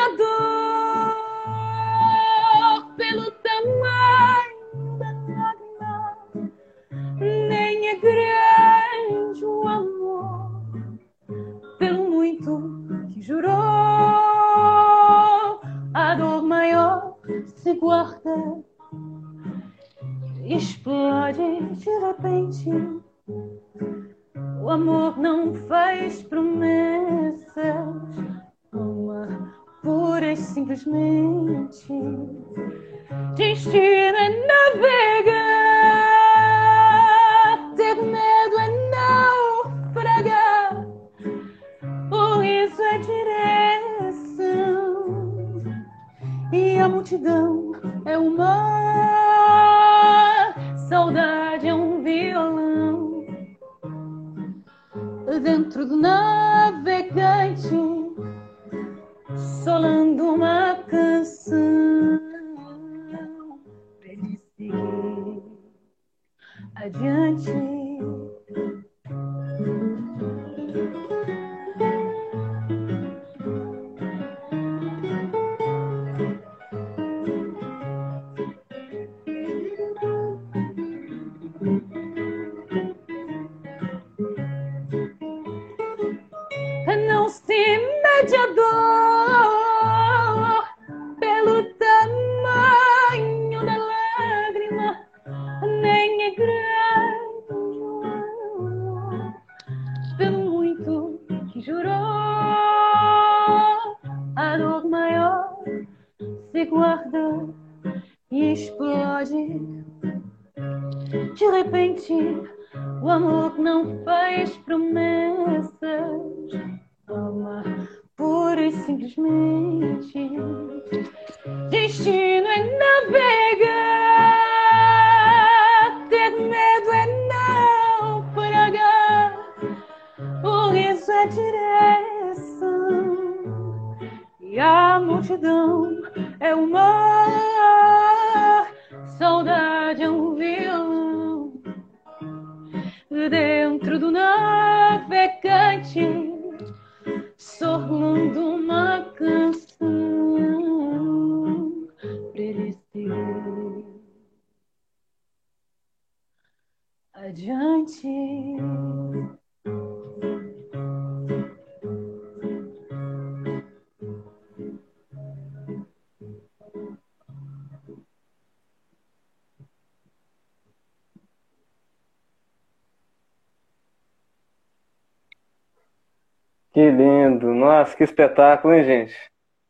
Que lindo. Nossa, que espetáculo, hein, gente?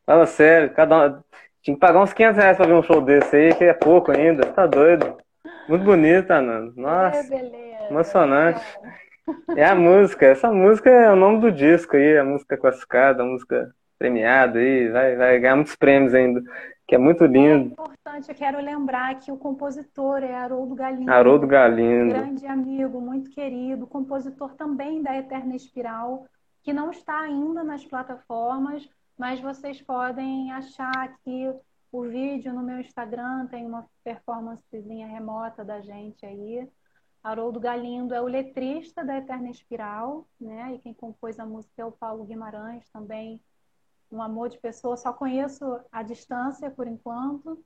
Fala sério, cada um... Tinha que pagar uns 500 reais pra ver um show desse aí, que é pouco ainda. Tá doido. Muito bonito, Ananda. Nossa, É, emocionante. É a música. Essa música é o nome do disco aí, a música classificada, a música premiada aí. Vai, vai ganhar muitos prêmios ainda, que é muito É lindo. importante, eu quero lembrar que o compositor é Haroldo Galindo, Haroldo Galindo. grande amigo, muito querido, compositor também da Eterna Espiral, que não está ainda nas plataformas, mas vocês podem achar aqui o vídeo no meu Instagram, tem uma performancezinha remota da gente aí. Haroldo Galindo é o letrista da Eterna Espiral, né? E quem compôs a música é o Paulo Guimarães, também um amor de pessoa. Só conheço à distância por enquanto.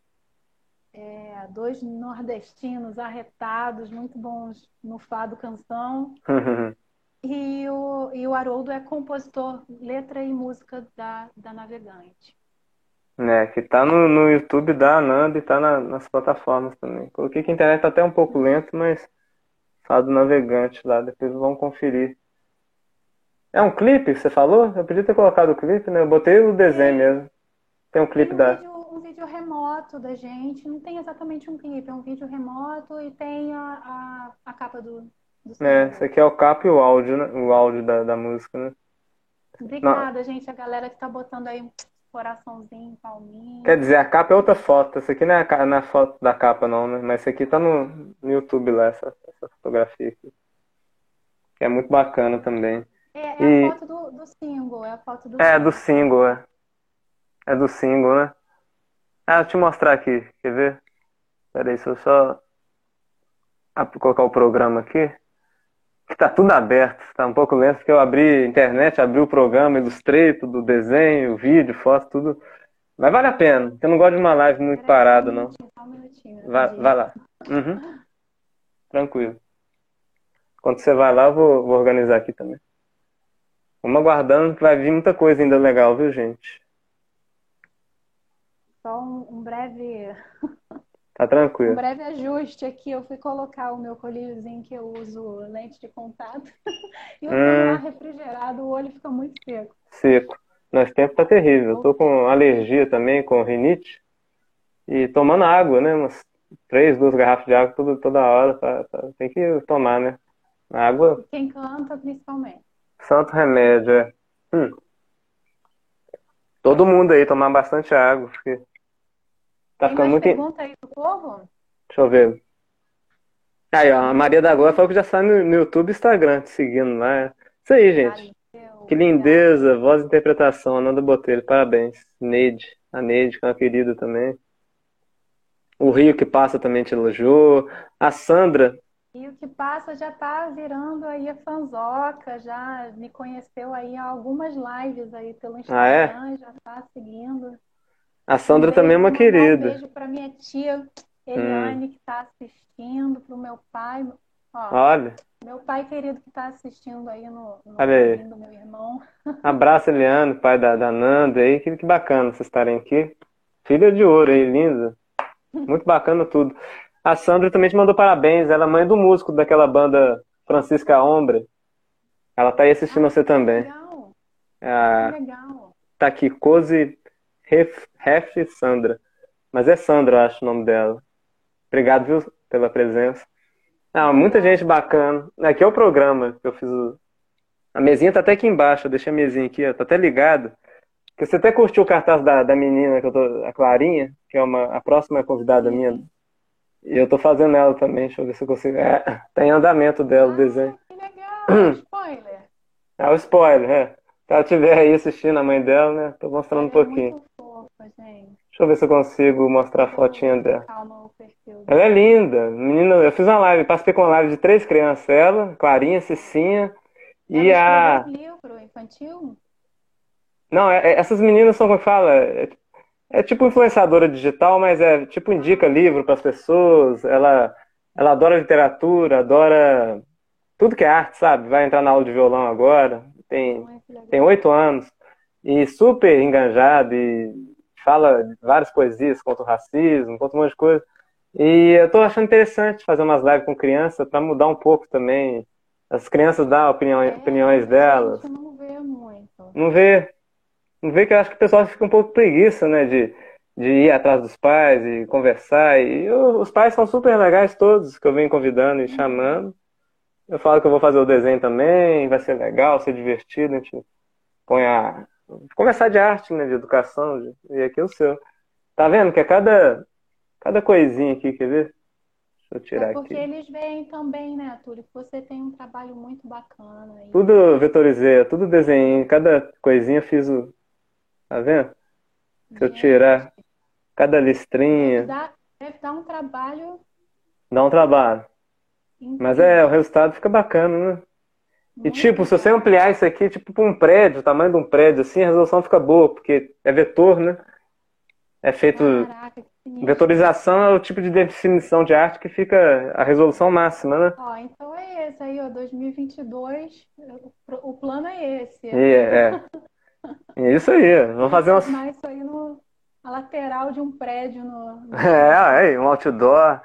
É, dois nordestinos arretados, muito bons no fado canção. *laughs* E o, e o Haroldo é compositor, letra e música da, da Navegante. Né, que tá no, no YouTube da Ananda e tá na- nas plataformas também. Coloquei que a internet tá até um pouco lento, mas fala do navegante lá, depois vão conferir. É um clipe, você falou? Eu podia ter colocado o clipe, né? Eu botei o desenho mesmo. Tem um Tem clipe um da. vídeo, um vídeo remoto da gente, não tem exatamente um clipe, é um vídeo remoto e tem a, a, a capa do É, single. esse aqui é o cap e o áudio, né? O áudio da, da música, né? Obrigada, gente, a galera que tá botando aí um coraçãozinho, palminha. quer dizer, a capa é outra foto. Essa aqui não é a, não é a foto da capa, não, né? Mas essa aqui tá no, no YouTube lá, essa, essa fotografia aqui. Que é muito bacana também. É, é a E foto do, do single, é a foto do é do single. single, é. É do single, né? Ah, deixa eu te mostrar aqui, quer ver? Peraí, deixa eu só colocar o programa aqui. Que tá tudo aberto, tá um pouco lento, porque eu abri a internet, abri o programa, ilustrei tudo, o desenho, vídeo, foto, tudo. Mas vale a pena, porque eu não gosto de uma live muito parada, não. só um minutinho, Vai, vai lá. Uhum, tranquilo. Quando você vai lá, eu vou, vou organizar aqui também. Vamos aguardando que vai vir muita coisa ainda legal, viu, gente? Só um, um breve, Tá um tranquilo. breve ajuste aqui. Eu fui colocar o meu colíriozinho que eu uso lente de contato *laughs* e o Hum, refrigerado, o olho fica muito seco. seco. Nosso tempo tá terrível. Eu tô com alergia também, com rinite. E tomando água, né? Umas três, duas garrafas de água toda, toda hora. pra- pra- tem que tomar, né? Água, Quem canta, principalmente. santo remédio, é. Hum. Todo mundo aí tomar bastante água, porque tá Tem ficando muito. pergunta aí do povo? Deixa eu ver. Aí, ó, a Maria da Glória falou que já está no, no YouTube e Instagram, te seguindo lá. Isso aí, gente. Valeu, Que lindeza, voz e interpretação, Ananda Botelho, parabéns. Neide, a Neide, que é uma querida também. O Rio que passa também te elogiou. A Sandra, E o que passa já tá virando aí a fanzoca, já me conheceu aí algumas lives aí pelo ah é? Instagram, já tá seguindo. A Sandra também é uma mandar um querida. beijo para minha tia Hum, Eliane, que está assistindo, para o meu pai. Ó, olha, Meu pai querido que está assistindo aí no, no Olha aí. do meu irmão. *laughs* Abraço, Eliane, pai da, da Nanda aí. Que, que bacana vocês estarem aqui. Filha de ouro aí, linda. Muito bacana tudo. A Sandra também te mandou parabéns. Ela é mãe do músico daquela banda Francisca Ombre. Ela tá aí assistindo Ah, você também. Legal, Ah, que legal. tá aqui, Cozy Ref, Ref Sandra. Mas é Sandra, eu acho o nome dela. Obrigado, viu, pela presença. Ah, muita gente bacana. Aqui é o programa que eu fiz. o- A mesinha tá até aqui embaixo. Eu deixei a mesinha aqui, ó, tá até ligada. Que você até curtiu o cartaz da, da menina, que eu tô, a Clarinha, que é uma, a próxima convidada minha. E eu tô fazendo ela também. Deixa eu ver se eu consigo. É, tá em andamento dela o desenho. Que legal. Spoiler. Ah, o spoiler, é. Se ela estiver aí assistindo a mãe dela, né? Tô mostrando um é pouquinho. Gente. Deixa eu ver se eu consigo mostrar a fotinha dela. Perfil. Ela é linda. Menina, eu fiz uma live, participei com uma live de três crianças, ela, Clarinha, Cicinha e Ela a. escreveu livro infantil? Não, é- é- essas meninas são, como que fala? É, é tipo influenciadora digital, mas é tipo indica livro para as pessoas. Ela, ela adora literatura, adora tudo que é arte, sabe? Vai entrar na aula de violão agora. Tem oito anos e super enganjada e fala várias poesias contra o racismo, contra um monte de coisa. E eu tô achando interessante fazer umas lives com criança para mudar um pouco também. As crianças dão opinião, É, opiniões delas. não vê muito. Não vê, não vê que eu acho que o pessoal fica um pouco preguiça, né, de, de ir atrás dos pais e conversar. E eu- os pais são super legais todos que eu venho convidando e chamando. Eu falo que eu vou fazer o desenho também, vai ser legal, ser divertido, a gente põe a conversar de arte, né, de educação, de- e aqui é o seu. Tá vendo que é cada cada coisinha aqui, quer ver? Deixa eu tirar É porque aqui. eles veem também, né, Túlio, que você tem um trabalho muito bacana. E Tudo vetorizei, tudo desenhei, cada coisinha eu fiz o. Tá vendo? Se eu tirar cada listrinha, dar, deve dar um trabalho dá um trabalho. Mas incrível. é, o resultado fica bacana, né? E tipo, se você ampliar isso aqui, tipo, para um prédio, o tamanho de um prédio, assim, a resolução fica boa, porque é vetor, né? É feito. Caraca. Vetorização é o tipo de definição de arte que fica a resolução máxima, né? Ó, então é esse aí, ó, 2022, o, plano é esse. É, é. É isso aí, vamos fazer umas. Isso aí no, na lateral de um prédio no, *laughs* É, é, um outdoor.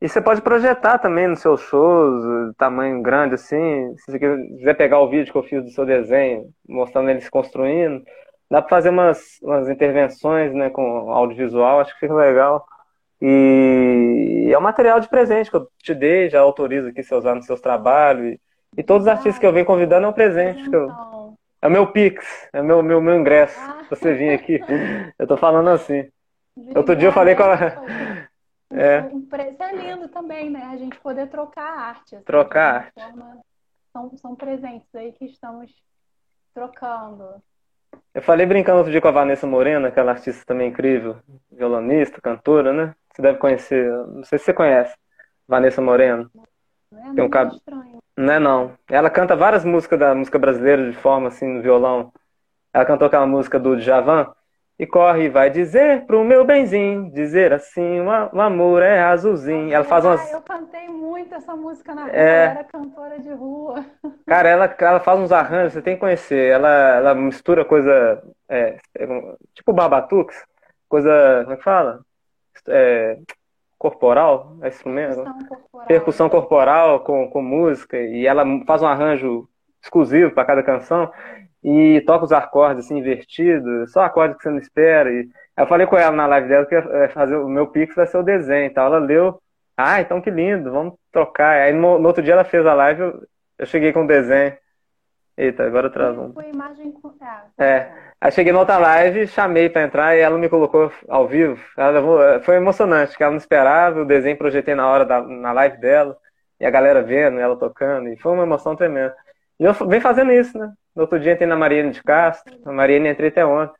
E você pode projetar também nos seus shows, tamanho grande assim. Se você quiser pegar o vídeo que eu fiz do seu desenho, mostrando eles construindo, dá para fazer umas, umas intervenções, né, com audiovisual, acho que fica legal. E é um material de presente que eu te dei, já autorizo aqui você usar nos seus trabalhos. E, e todos os artistas que eu venho convidando é um presente. Eu, Então, é o meu Pix, é o meu, meu, meu ingresso Ah. você vir aqui. *laughs* Eu tô falando assim. Outro dia eu falei com ela-. É. Isso é lindo também, né? A gente poder trocar arte. assim, Trocar de uma forma- São, são presentes aí que estamos trocando. Eu falei brincando outro dia com a Vanessa Moreno, aquela artista também incrível, violonista, cantora, né? Você deve conhecer, não sei se você conhece, Vanessa Moreno. Não é Tem um cab- estranho. Não é não. Ela canta várias músicas da música brasileira de forma assim no violão. Ela cantou aquela música do Djavan e corre e vai dizer pro meu benzinho, dizer assim, o amor é azulzinho. Ela faz Ah, umas, eu cantei muito essa música na rua, É. eu era cantora de rua. *laughs* cara, ela, ela faz uns arranjos, você tem que conhecer. Ela, ela mistura coisa, é, é, tipo Babatux, coisa, como é que fala? É, corporal, é instrumento? Percussão corporal. percussão corporal com, com música e ela faz um arranjo exclusivo para cada canção e toca os acordes assim invertidos, só acordes que você não espera. E eu falei com ela na live dela que ia fazer o meu pix vai ser o desenho e tal. Ela leu, ah, então que lindo, vamos trocar. Aí no, no outro dia ela fez a live, eu, eu cheguei com o desenho. Eita, agora travou. Foi imagem com... É. Aí cheguei na outra live, chamei pra entrar e ela me colocou ao vivo. Ela levou, foi emocionante, que ela não esperava, o desenho projetei na hora da na live dela, e a galera vendo, ela tocando, e foi uma emoção tremenda. E eu venho fazendo isso, né? No outro dia entrei na Mariane de Castro, a Mariane entrei até ontem.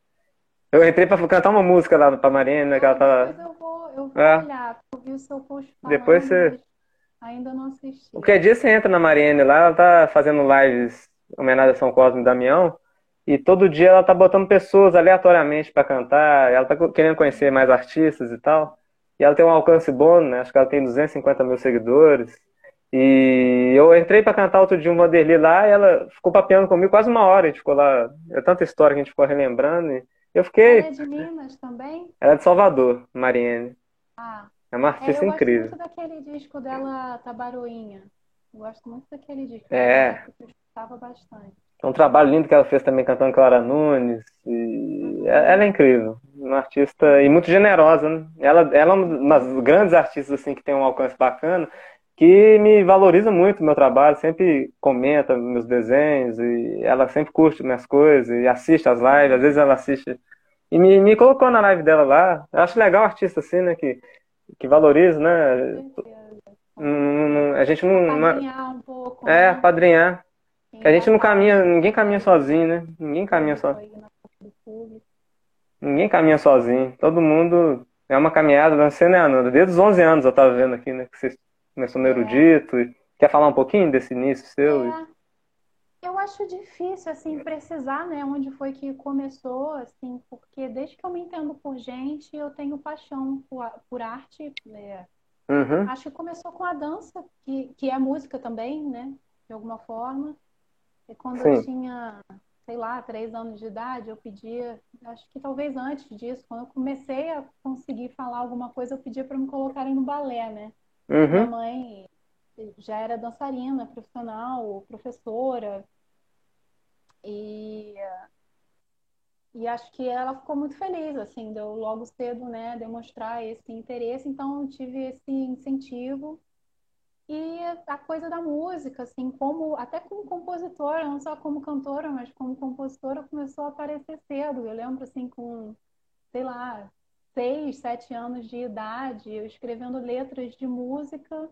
Eu entrei pra cantar uma música lá pra Mariane, né? Que ela tava. Depois eu vou, eu vou É. olhar, eu vi o seu post falando, Depois você- ainda não assisti. Qualquer dia você entra na Mariane lá, ela tá fazendo lives em homenagem a São Cosme e Damião, e todo dia ela tá botando pessoas aleatoriamente pra cantar, ela tá querendo conhecer mais artistas e tal, e ela tem um alcance bom, né? Acho que ela tem 250 mil seguidores, E eu entrei para cantar outro dia um Vanderly lá e ela ficou papeando comigo quase uma hora. A gente ficou lá. É tanta história que a gente ficou relembrando. E eu fiquei. Ela é de Minas também? Ela é de Salvador, Mariene. Ah. É uma artista é, eu incrível. gosto muito daquele disco dela, Tabaroinha. Eu gosto muito daquele disco. É. Eu gostava bastante. É um trabalho lindo que ela fez também cantando Clara Nunes. E ela é incrível. Uma artista e muito generosa, né? Ela, ela é uma das grandes artistas assim, que tem um alcance bacana, que me valoriza muito o meu trabalho, sempre comenta meus desenhos, e ela sempre curte minhas coisas, e assiste as lives, às vezes ela assiste. E me, me colocou na live dela lá. Eu acho legal artista assim, né? Que, que valoriza, né? A gente não. Padrinhar um pouco. É, né? padrinhar. Que a gente vai não caminha, ninguém caminha sozinho, né? Ninguém caminha sozinho. Ninguém caminha sozinho. Todo mundo é uma caminhada, você, né, Ananda? Desde os 11 anos eu tava vendo aqui, né? Que começou no É. erudito. e- Quer falar um pouquinho desse início seu? É, eu acho difícil, assim, precisar, né, onde foi que começou, assim, porque desde que eu me entendo por gente, eu tenho paixão por, por arte, né? Uhum. Acho que começou com a dança, que, que é música também, né, de alguma forma. E quando eu Sim. tinha, sei lá, três anos de idade, eu pedia, acho que talvez antes disso, quando eu comecei a conseguir falar alguma coisa, eu pedia para me colocarem no balé, né? Minha Uhum. mãe já era dançarina profissional, professora, e, e acho que ela ficou muito feliz, assim, de eu logo cedo, né, demonstrar esse interesse, então eu tive esse incentivo. E a coisa da música, assim, como, até como compositora, não só como cantora, mas como compositora, começou a aparecer cedo. Eu lembro, assim, com, sei lá, seis, sete anos de idade, eu escrevendo letras de música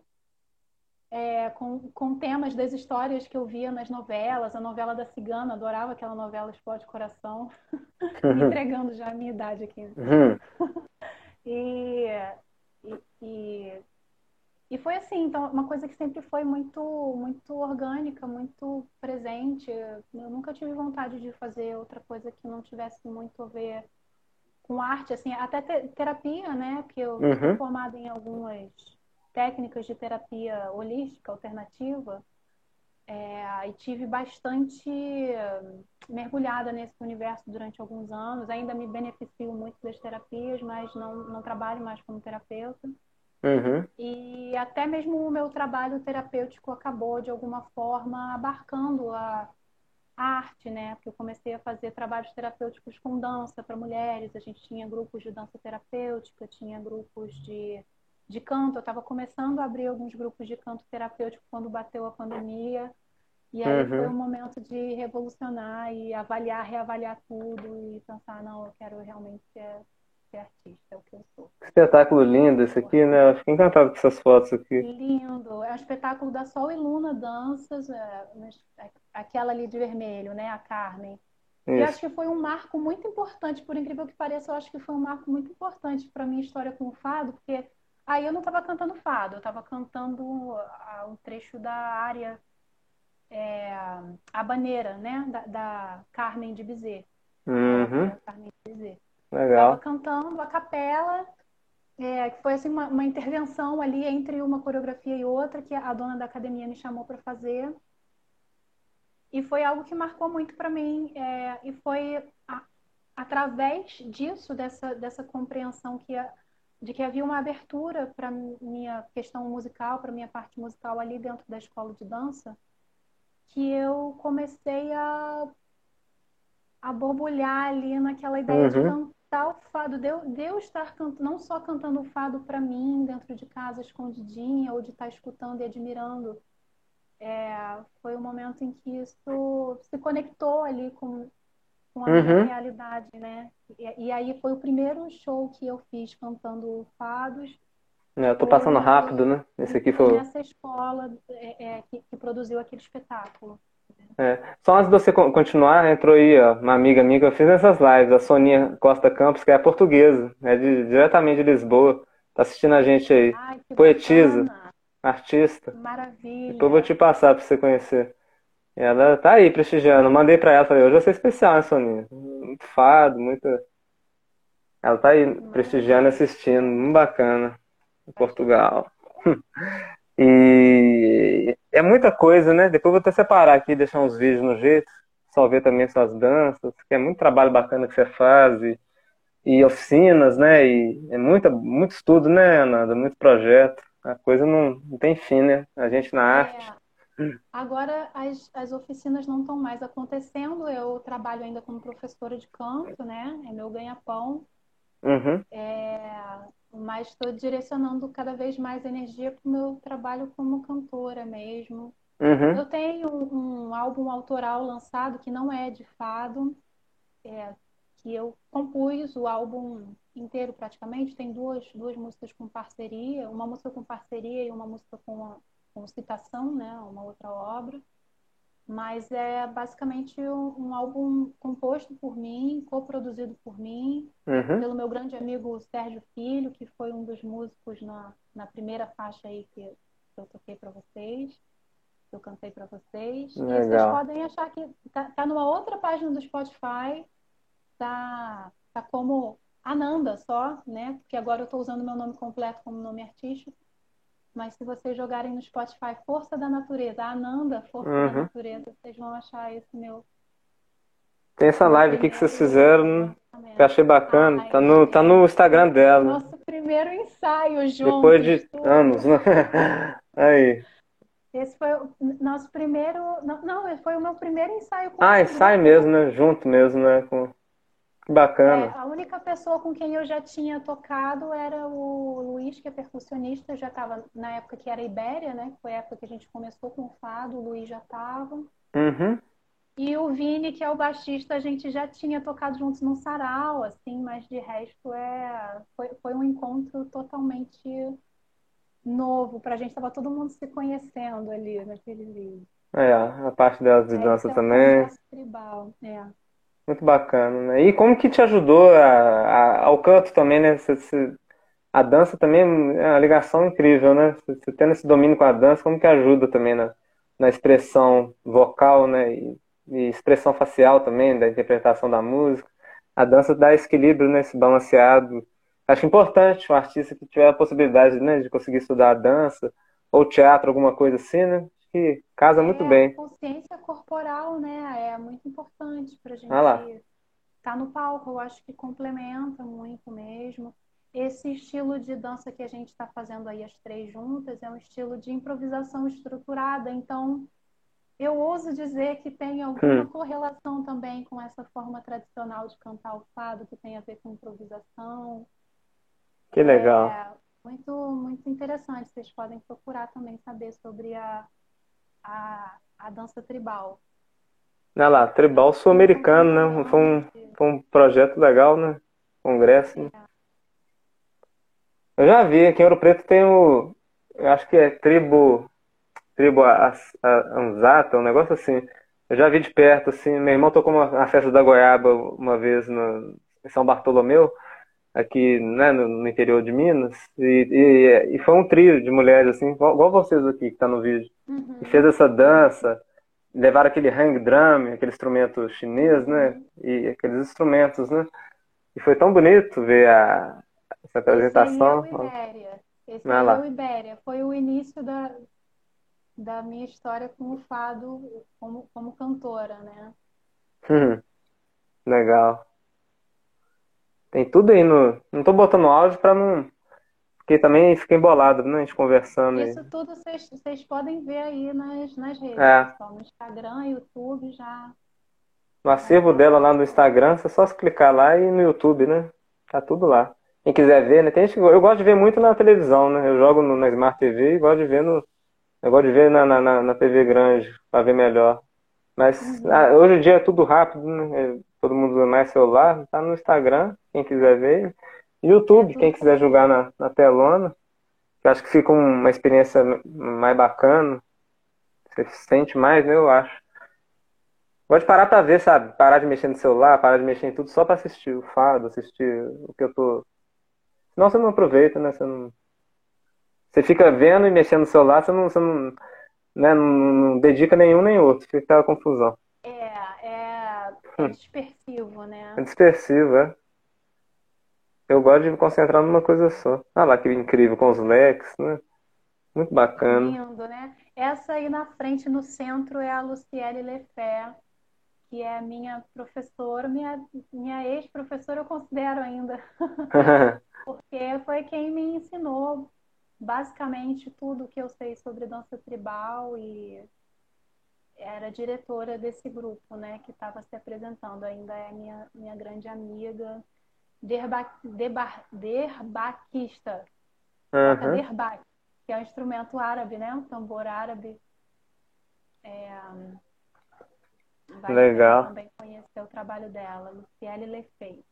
é, com, com temas das histórias que eu via nas novelas, a novela da Cigana, adorava aquela novela Explode Coração, *laughs* me *laughs* entregando já a minha idade aqui. Uhum. *laughs* E, e, e, e foi assim, então, uma coisa que sempre foi muito, muito orgânica, muito presente. Eu nunca tive vontade de fazer outra coisa que não tivesse muito a ver com arte, assim, até te- terapia, né? Porque eu Uhum. sou formada em algumas técnicas de terapia holística alternativa. É, e tive bastante eh, mergulhada nesse universo durante alguns anos. Ainda me beneficio muito das terapias, mas não, não trabalho mais como terapeuta. Uhum. E até mesmo o meu trabalho terapêutico acabou, de alguma forma, abarcando a, a arte, né? Porque eu comecei a fazer trabalhos terapêuticos com dança para mulheres. A gente tinha grupos de dança terapêutica, tinha grupos de, de canto. Eu estava começando a abrir alguns grupos de canto terapêutico quando bateu a pandemia. E aí Uhum. foi um momento de revolucionar e avaliar, reavaliar tudo e pensar, não, eu quero realmente ser, artista, é o que eu sou. Que espetáculo lindo esse aqui, né? Eu fiquei encantado com essas fotos aqui. Lindo. É um espetáculo da Sol e Luna Danças, é, é aquela ali de vermelho, né? A Carmen. E eu Isso. acho que foi um marco muito importante, por incrível que pareça, eu acho que foi um marco muito importante para minha história com o fado, porque aí eu não estava cantando fado, eu estava cantando ah, um trecho da área é, habaneira, né? Da, da Carmen de Bizet. Uhum. Carmen de Bizet. Legal. Estava cantando a capela, é, que foi assim uma, uma intervenção ali entre uma coreografia e outra que a dona da academia me chamou para fazer. E foi algo que marcou muito para mim. é, e foi a- através disso, dessa, dessa compreensão que a- de que havia uma abertura para minha questão musical, para minha parte musical ali dentro da escola de dança, que eu comecei a, a borbulhar ali naquela ideia de Uhum. Cantar o fado, de eu, de eu estar cantando, não só cantando o fado para mim, dentro de casa, escondidinha, ou de estar escutando e admirando. É, foi o momento em que isso se conectou ali com, com a minha Uhum. realidade, né? E, e aí foi o primeiro show que eu fiz cantando fados. É, Eu tô passando rápido, né? Esse aqui foi. nessa escola é, é, que, que produziu aquele espetáculo. É. Só antes de você con- continuar, entrou aí, ó, uma amiga minha que eu fiz nessas lives, a Soninha Costa Campos, que é portuguesa, é de, diretamente de Lisboa. Tá assistindo a gente aí. Ai, Poetisa. bacana, Artista. maravilha. Depois eu vou te passar pra você conhecer. Ela tá aí prestigiando. Mandei pra ela, falei, hoje vai ser especial, né, Soninha? Muito fado, muito. Ela tá aí prestigiando e assistindo. Muito bacana. Em Portugal. *laughs* E é muita coisa, né? Depois vou até separar aqui, deixar uns vídeos no jeito, só ver também suas danças, que é muito trabalho bacana que você faz, e, e oficinas, né? E é muita, muito estudo, né, Ananda? Muito projeto. A coisa não, não tem fim, né? A gente na É, arte. agora as, as oficinas não estão mais acontecendo. Eu trabalho ainda como professora de canto, né? É meu ganha-pão. Uhum, É, mas estou direcionando cada vez mais energia para o meu trabalho como cantora mesmo. uhum, Eu tenho um, um álbum autoral lançado que não é de fado, é, que eu compus o álbum inteiro praticamente. Tem duas, duas músicas com parceria, uma música com parceria e uma música com, com citação, né? Uma outra obra. Mas é basicamente um, um álbum composto por mim, coproduzido por mim, uhum. pelo meu grande amigo Sérgio Filho, que foi um dos músicos na, na primeira faixa aí que, eu toquei para vocês, que eu cantei para vocês. E vocês Legal. podem achar que tá, tá numa outra página do Spotify, tá, tá como Ananda só, né? Porque agora eu estou usando meu nome completo como nome artístico. Mas se vocês jogarem no Spotify Força da Natureza, Ananda, Força da Uhum. Natureza, vocês vão achar esse meu, Tem essa live aqui que vocês fizeram, que eu lançamento. achei bacana. Ai, Tá no, tá no Instagram dela. nosso primeiro ensaio Depois de tudo. anos, né? *laughs* Aí. Esse foi o nosso primeiro. Não, não, foi o meu primeiro ensaio com Ah, ensaio mesmo, né? Junto mesmo, né? Com... Que É, bacana. a única pessoa com quem eu já tinha tocado era o Luiz, que é percussionista, já estava na época que era Ibéria, né? Foi a época que a gente começou com o fado, o Luiz já estava. Uhum. E o Vini, que é o baixista, a gente já tinha tocado juntos num sarau, assim, mas de resto é foi, foi um encontro totalmente novo pra gente, tava todo mundo se conhecendo ali naquele vídeo. É, a parte É, dança é o também. nosso tribal, é. Muito bacana, né? E como que te ajudou a, a- ao canto também, né? A dança também é uma ligação incrível, né? Você você tendo esse domínio com a dança, como que ajuda também na, na expressão vocal, né? E, e expressão facial também, da interpretação da música. A dança dá esse equilíbrio, né? Esse balanceado. Acho importante o artista que tiver a possibilidade, né, de conseguir estudar dança ou teatro, alguma coisa assim, né? Que casa muito É, a bem. consciência corporal, né? É muito importante Ah lá. gente estar no palco. Eu acho que complementa muito mesmo. Esse estilo de dança que a gente está fazendo aí as três juntas é um estilo de improvisação estruturada. Então, eu ouso dizer que tem alguma Hum. correlação também com essa forma tradicional de cantar o fado, que tem a ver com improvisação. Que legal. É muito, muito interessante. Vocês podem procurar também saber sobre a, a, a dança tribal. Olha lá, Tribal Sul-Americano, né? Foi um, foi um projeto legal, né? Congresso. né? Eu já vi, aqui em Ouro Preto tem o. Acho que é tribo. Tribo Anzata, um negócio assim. Eu já vi de perto, assim. Meu irmão tocou uma, na festa da Goiaba uma vez no, em São Bartolomeu, aqui, né, no, no interior de Minas. E, e, e foi um trio de mulheres, assim, igual, igual vocês aqui que tá no vídeo. Uhum. E fez essa dança. Levaram aquele hang drum, aquele instrumento chinês, né? E aqueles instrumentos, né? E foi tão bonito ver a, essa apresentação. Esse é o Ibéria. Esse é o Ibéria. Foi o início da, da minha história com o fado como, como cantora, né? Hum, legal. Tem tudo aí no. Não tô botando áudio pra não. Porque também fica embolado, né? A gente conversando aí. Isso tudo vocês, podem ver aí nas, nas redes, É. pessoal. No Instagram, YouTube, já. No acervo dela lá no Instagram, você só clicar lá e no YouTube, né? Tá tudo lá. Quem quiser ver, né? Tem gente que... Eu gosto de ver muito na televisão, né? Eu jogo no- na Smart TV e gosto de ver no. Eu gosto de ver na, na, na- TV grande pra ver melhor. Mas ah, hoje em dia é tudo rápido, né? É, Todo mundo usa mais celular, tá no Instagram, quem quiser ver. YouTube, quem quiser jogar na, na telona. Eu acho que fica uma experiência mais bacana. Você sente mais, né? Eu acho. Gosto de parar pra ver, sabe? Parar de mexer no celular, parar de mexer em tudo só pra assistir o fado, assistir o que eu tô. Senão você não aproveita, né? Você não. Você fica vendo e mexendo no celular, você não, você não, né? não, não dedica nenhum nem outro, fica aquela confusão. É, é, é dispersivo, né? É dispersivo, é. Eu gosto de me concentrar numa coisa só. Ah lá, que incrível, com os leques, né? Muito bacana. Lindo, né? Essa aí na frente, no centro, é a Luciele Lefé, que é minha professora, minha, minha ex-professora, eu considero ainda. *laughs* Porque foi quem me ensinou basicamente tudo que eu sei sobre dança tribal e era diretora desse grupo, né, que estava se apresentando. Ainda é minha, minha grande amiga, derba, derba, derbaquista. Uhum. Derbak, que é um instrumento árabe, né, um tambor árabe. É, Legal. também conhecer o trabalho dela, Luciele Lefei.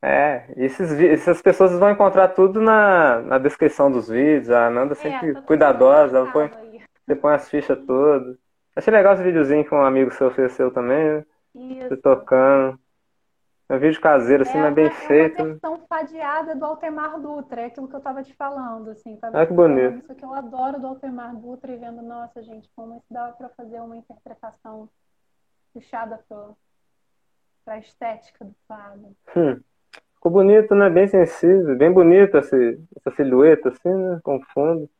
É, esses, essas pessoas vão encontrar tudo na, na descrição dos vídeos. A Ananda é, sempre é, cuidadosa, ela põe, você põe as fichas todas. Achei legal esse videozinho que um amigo seu ofereceu também, né? Isso. Você tocando. É um vídeo caseiro, assim, é, mas bem é feito. É uma versão fadeada do Altemar Dutra, é aquilo que eu tava te falando, assim. Tava ah, que bonito. Isso que eu adoro do Altemar Dutra e vendo, nossa, gente, como isso dava pra fazer uma interpretação puxada pro, pra estética do fado. Hum. Ficou bonito, né? Bem sensível, bem bonita essa, essa silhueta, assim, né? Com fundo.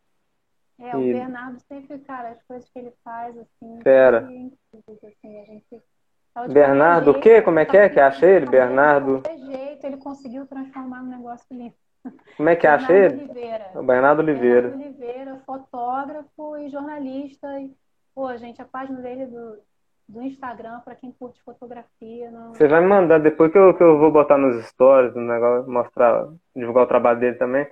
É, o Bernardo sempre, cara, as coisas que ele faz, assim, Fera. assim, a gente... Bernardo, o quê? Como é que é que acha ele? Bernardo. De jeito, ele conseguiu transformar no negócio lindo. *laughs* Como é que acha ele? Oliveira. O Bernardo Oliveira. Bernardo Oliveira, fotógrafo e jornalista. E, pô, gente, a página dele do, do Instagram para quem curte fotografia. Não... Você vai me mandar depois que eu, que eu vou botar nos stories, no negócio, mostrar, divulgar o trabalho dele também.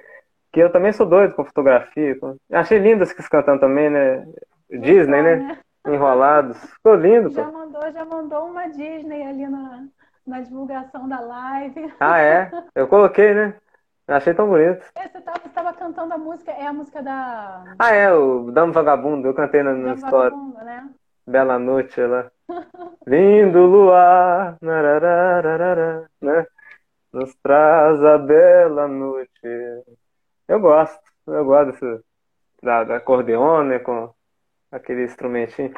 Que eu também sou doido com fotografia. Com... Achei lindo esses cantando também, né? Disney, né? né? Enrolados. Ficou lindo, já pô. Mandou, já mandou uma Disney ali na, na divulgação da live. Ah, é? Eu coloquei, né? Achei tão bonito. É, você estava cantando a música, é a música da. Ah, é, o Damo Vagabundo, eu cantei na, na história. Vagabundo, né? Bela noite lá. *laughs* Lindo luar, né? Nos traz a bela noite. Eu gosto, eu gosto desse, da, da acordeone, né, com aquele instrumentinho.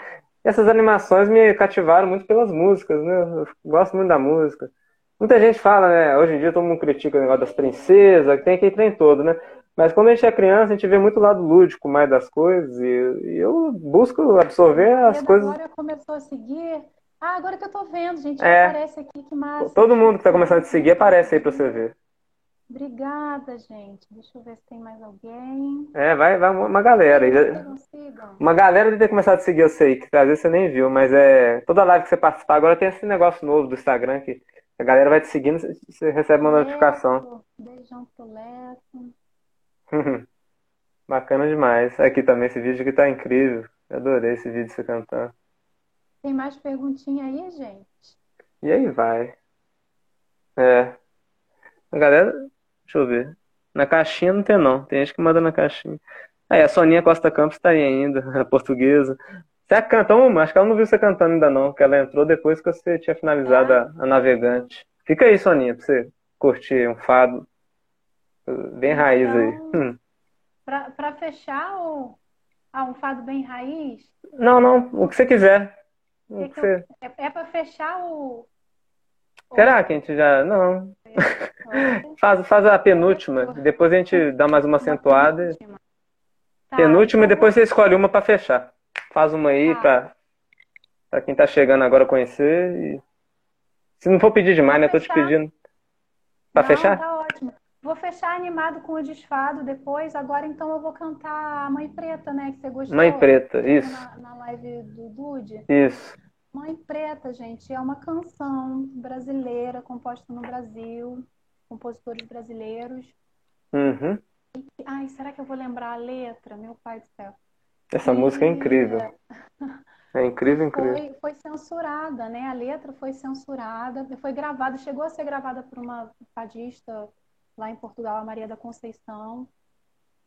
Essas animações me cativaram muito pelas músicas, né? Eu gosto muito da música. Muita gente fala, né? Hoje em dia todo mundo critica o negócio das princesas, que tem aquele trem todo, né? Mas quando a gente é criança, a gente vê muito lado lúdico mais das coisas e, e eu busco absorver as coisas. Agora começou a seguir. Ah, agora que eu tô vendo, gente, é. aparece aqui, que massa. Todo mundo que tá começando a te seguir aparece aí pra você ver. Obrigada, gente. Deixa eu ver se tem mais alguém. É, vai, vai uma galera. Uma galera de ter começado a seguir eu sei, que às vezes você nem viu, mas é. Toda live que você participar, agora tem esse negócio novo do Instagram que a galera vai te seguindo, você recebe uma notificação. Beijão pro Leto. *laughs* Bacana demais. Aqui também, esse vídeo aqui tá incrível. Eu adorei esse vídeo você cantando. Tem mais perguntinha aí, gente? E aí vai. É. A galera, deixa eu ver. Na caixinha não tem não. Tem gente que manda na caixinha. Aí, a Soninha Costa Campos tá aí ainda, *laughs* a portuguesa. Você canta uma? Acho que ela não viu você cantando ainda não, que ela entrou depois que você tinha finalizado a, a navegante. Fica aí, Soninha, pra você curtir um fado Bem raiz então, aí. Hum. Para fechar o ah, um fado bem raiz? Não, não, o que você quiser. Que que você... É, é para fechar o. Será que a gente já. Não. Faz, faz a penúltima. Depois a gente dá mais uma acentuada. Penúltima, tá, penúltima então... e depois você escolhe uma para fechar. Faz uma aí tá. para quem tá chegando agora conhecer. E... Se não for pedir demais, né? Tô te pedindo. Para fechar? Tá ótimo. Vou fechar animado com o desfado depois. Agora então eu vou cantar Mãe Preta, né? Que você gostou. Mãe Preta, isso. Na, na live do Dude. Isso. Mãe Preta, gente, é uma canção brasileira composta no Brasil, compositores brasileiros. Uhum. E, ai, será que eu vou lembrar a letra? Meu pai do céu. Essa e... música é incrível. É incrível, incrível. Foi, foi, censurada, né? A letra foi censurada, foi gravada, chegou a ser gravada por uma fadista lá em Portugal, a Maria da Conceição.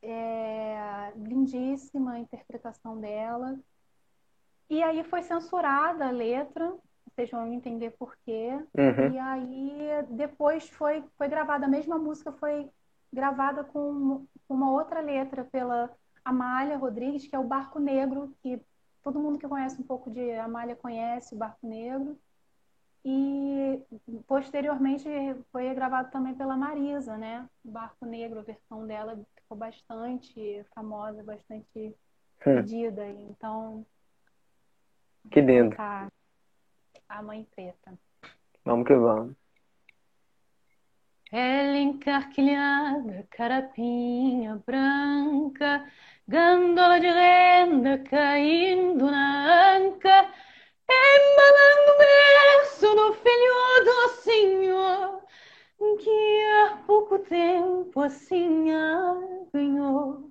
É, lindíssima a interpretação dela. E aí foi censurada a letra, vocês vão entender por quê. Uhum. E aí depois foi, foi gravada, a mesma música foi gravada com uma outra letra pela Amália Rodrigues, que é o Barco Negro, que todo mundo que conhece um pouco de Amália conhece o Barco Negro. E posteriormente foi gravado também pela Marisa, né? O Barco Negro, a versão dela ficou bastante famosa, bastante hum. pedida. Então. Que lindo. A Mãe Preta. Vamos que vamos. Ela encarquilhada, carapinha branca, gândola de renda caindo na anca, embalando o berço do filho do senhor, que há pouco tempo assim ganhou.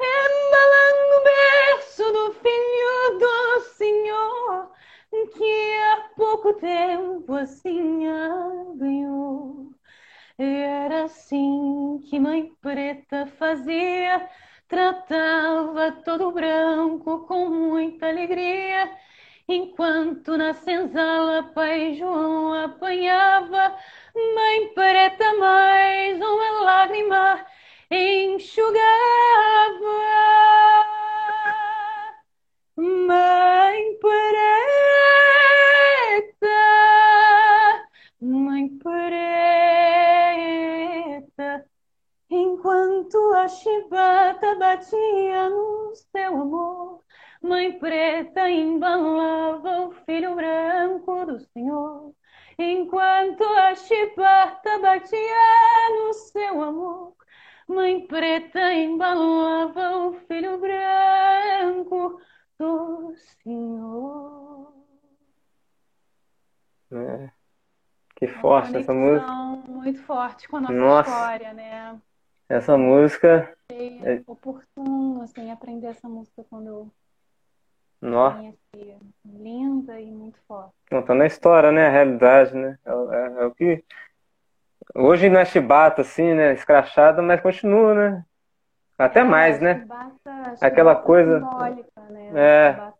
Embalando o berço do filho do senhor, que há pouco tempo assim ganhou. Era assim que mãe preta fazia, tratava todo branco com muita alegria. Enquanto na senzala pai João apanhava, mãe preta mais uma lágrima enxugava. Mãe preta, mãe preta, enquanto a chibata batia no seu amor, mãe preta embalava o filho branco do Senhor. Enquanto a chibata batia no seu amor, mãe preta embalava o filho branco do Senhor. É. Que forte essa música. Muito forte com a nossa, nossa. história, né? Essa música. É oportuno, assim, aprender essa música quando eu. Nossa. Linda e muito forte. Não, tá na história, né? A realidade, né? É, é, é o que. Hoje não é chibata, assim, né? Escrachada, mas continua, né? Até é, mais, né? Chibata, Aquela coisa. Né? É.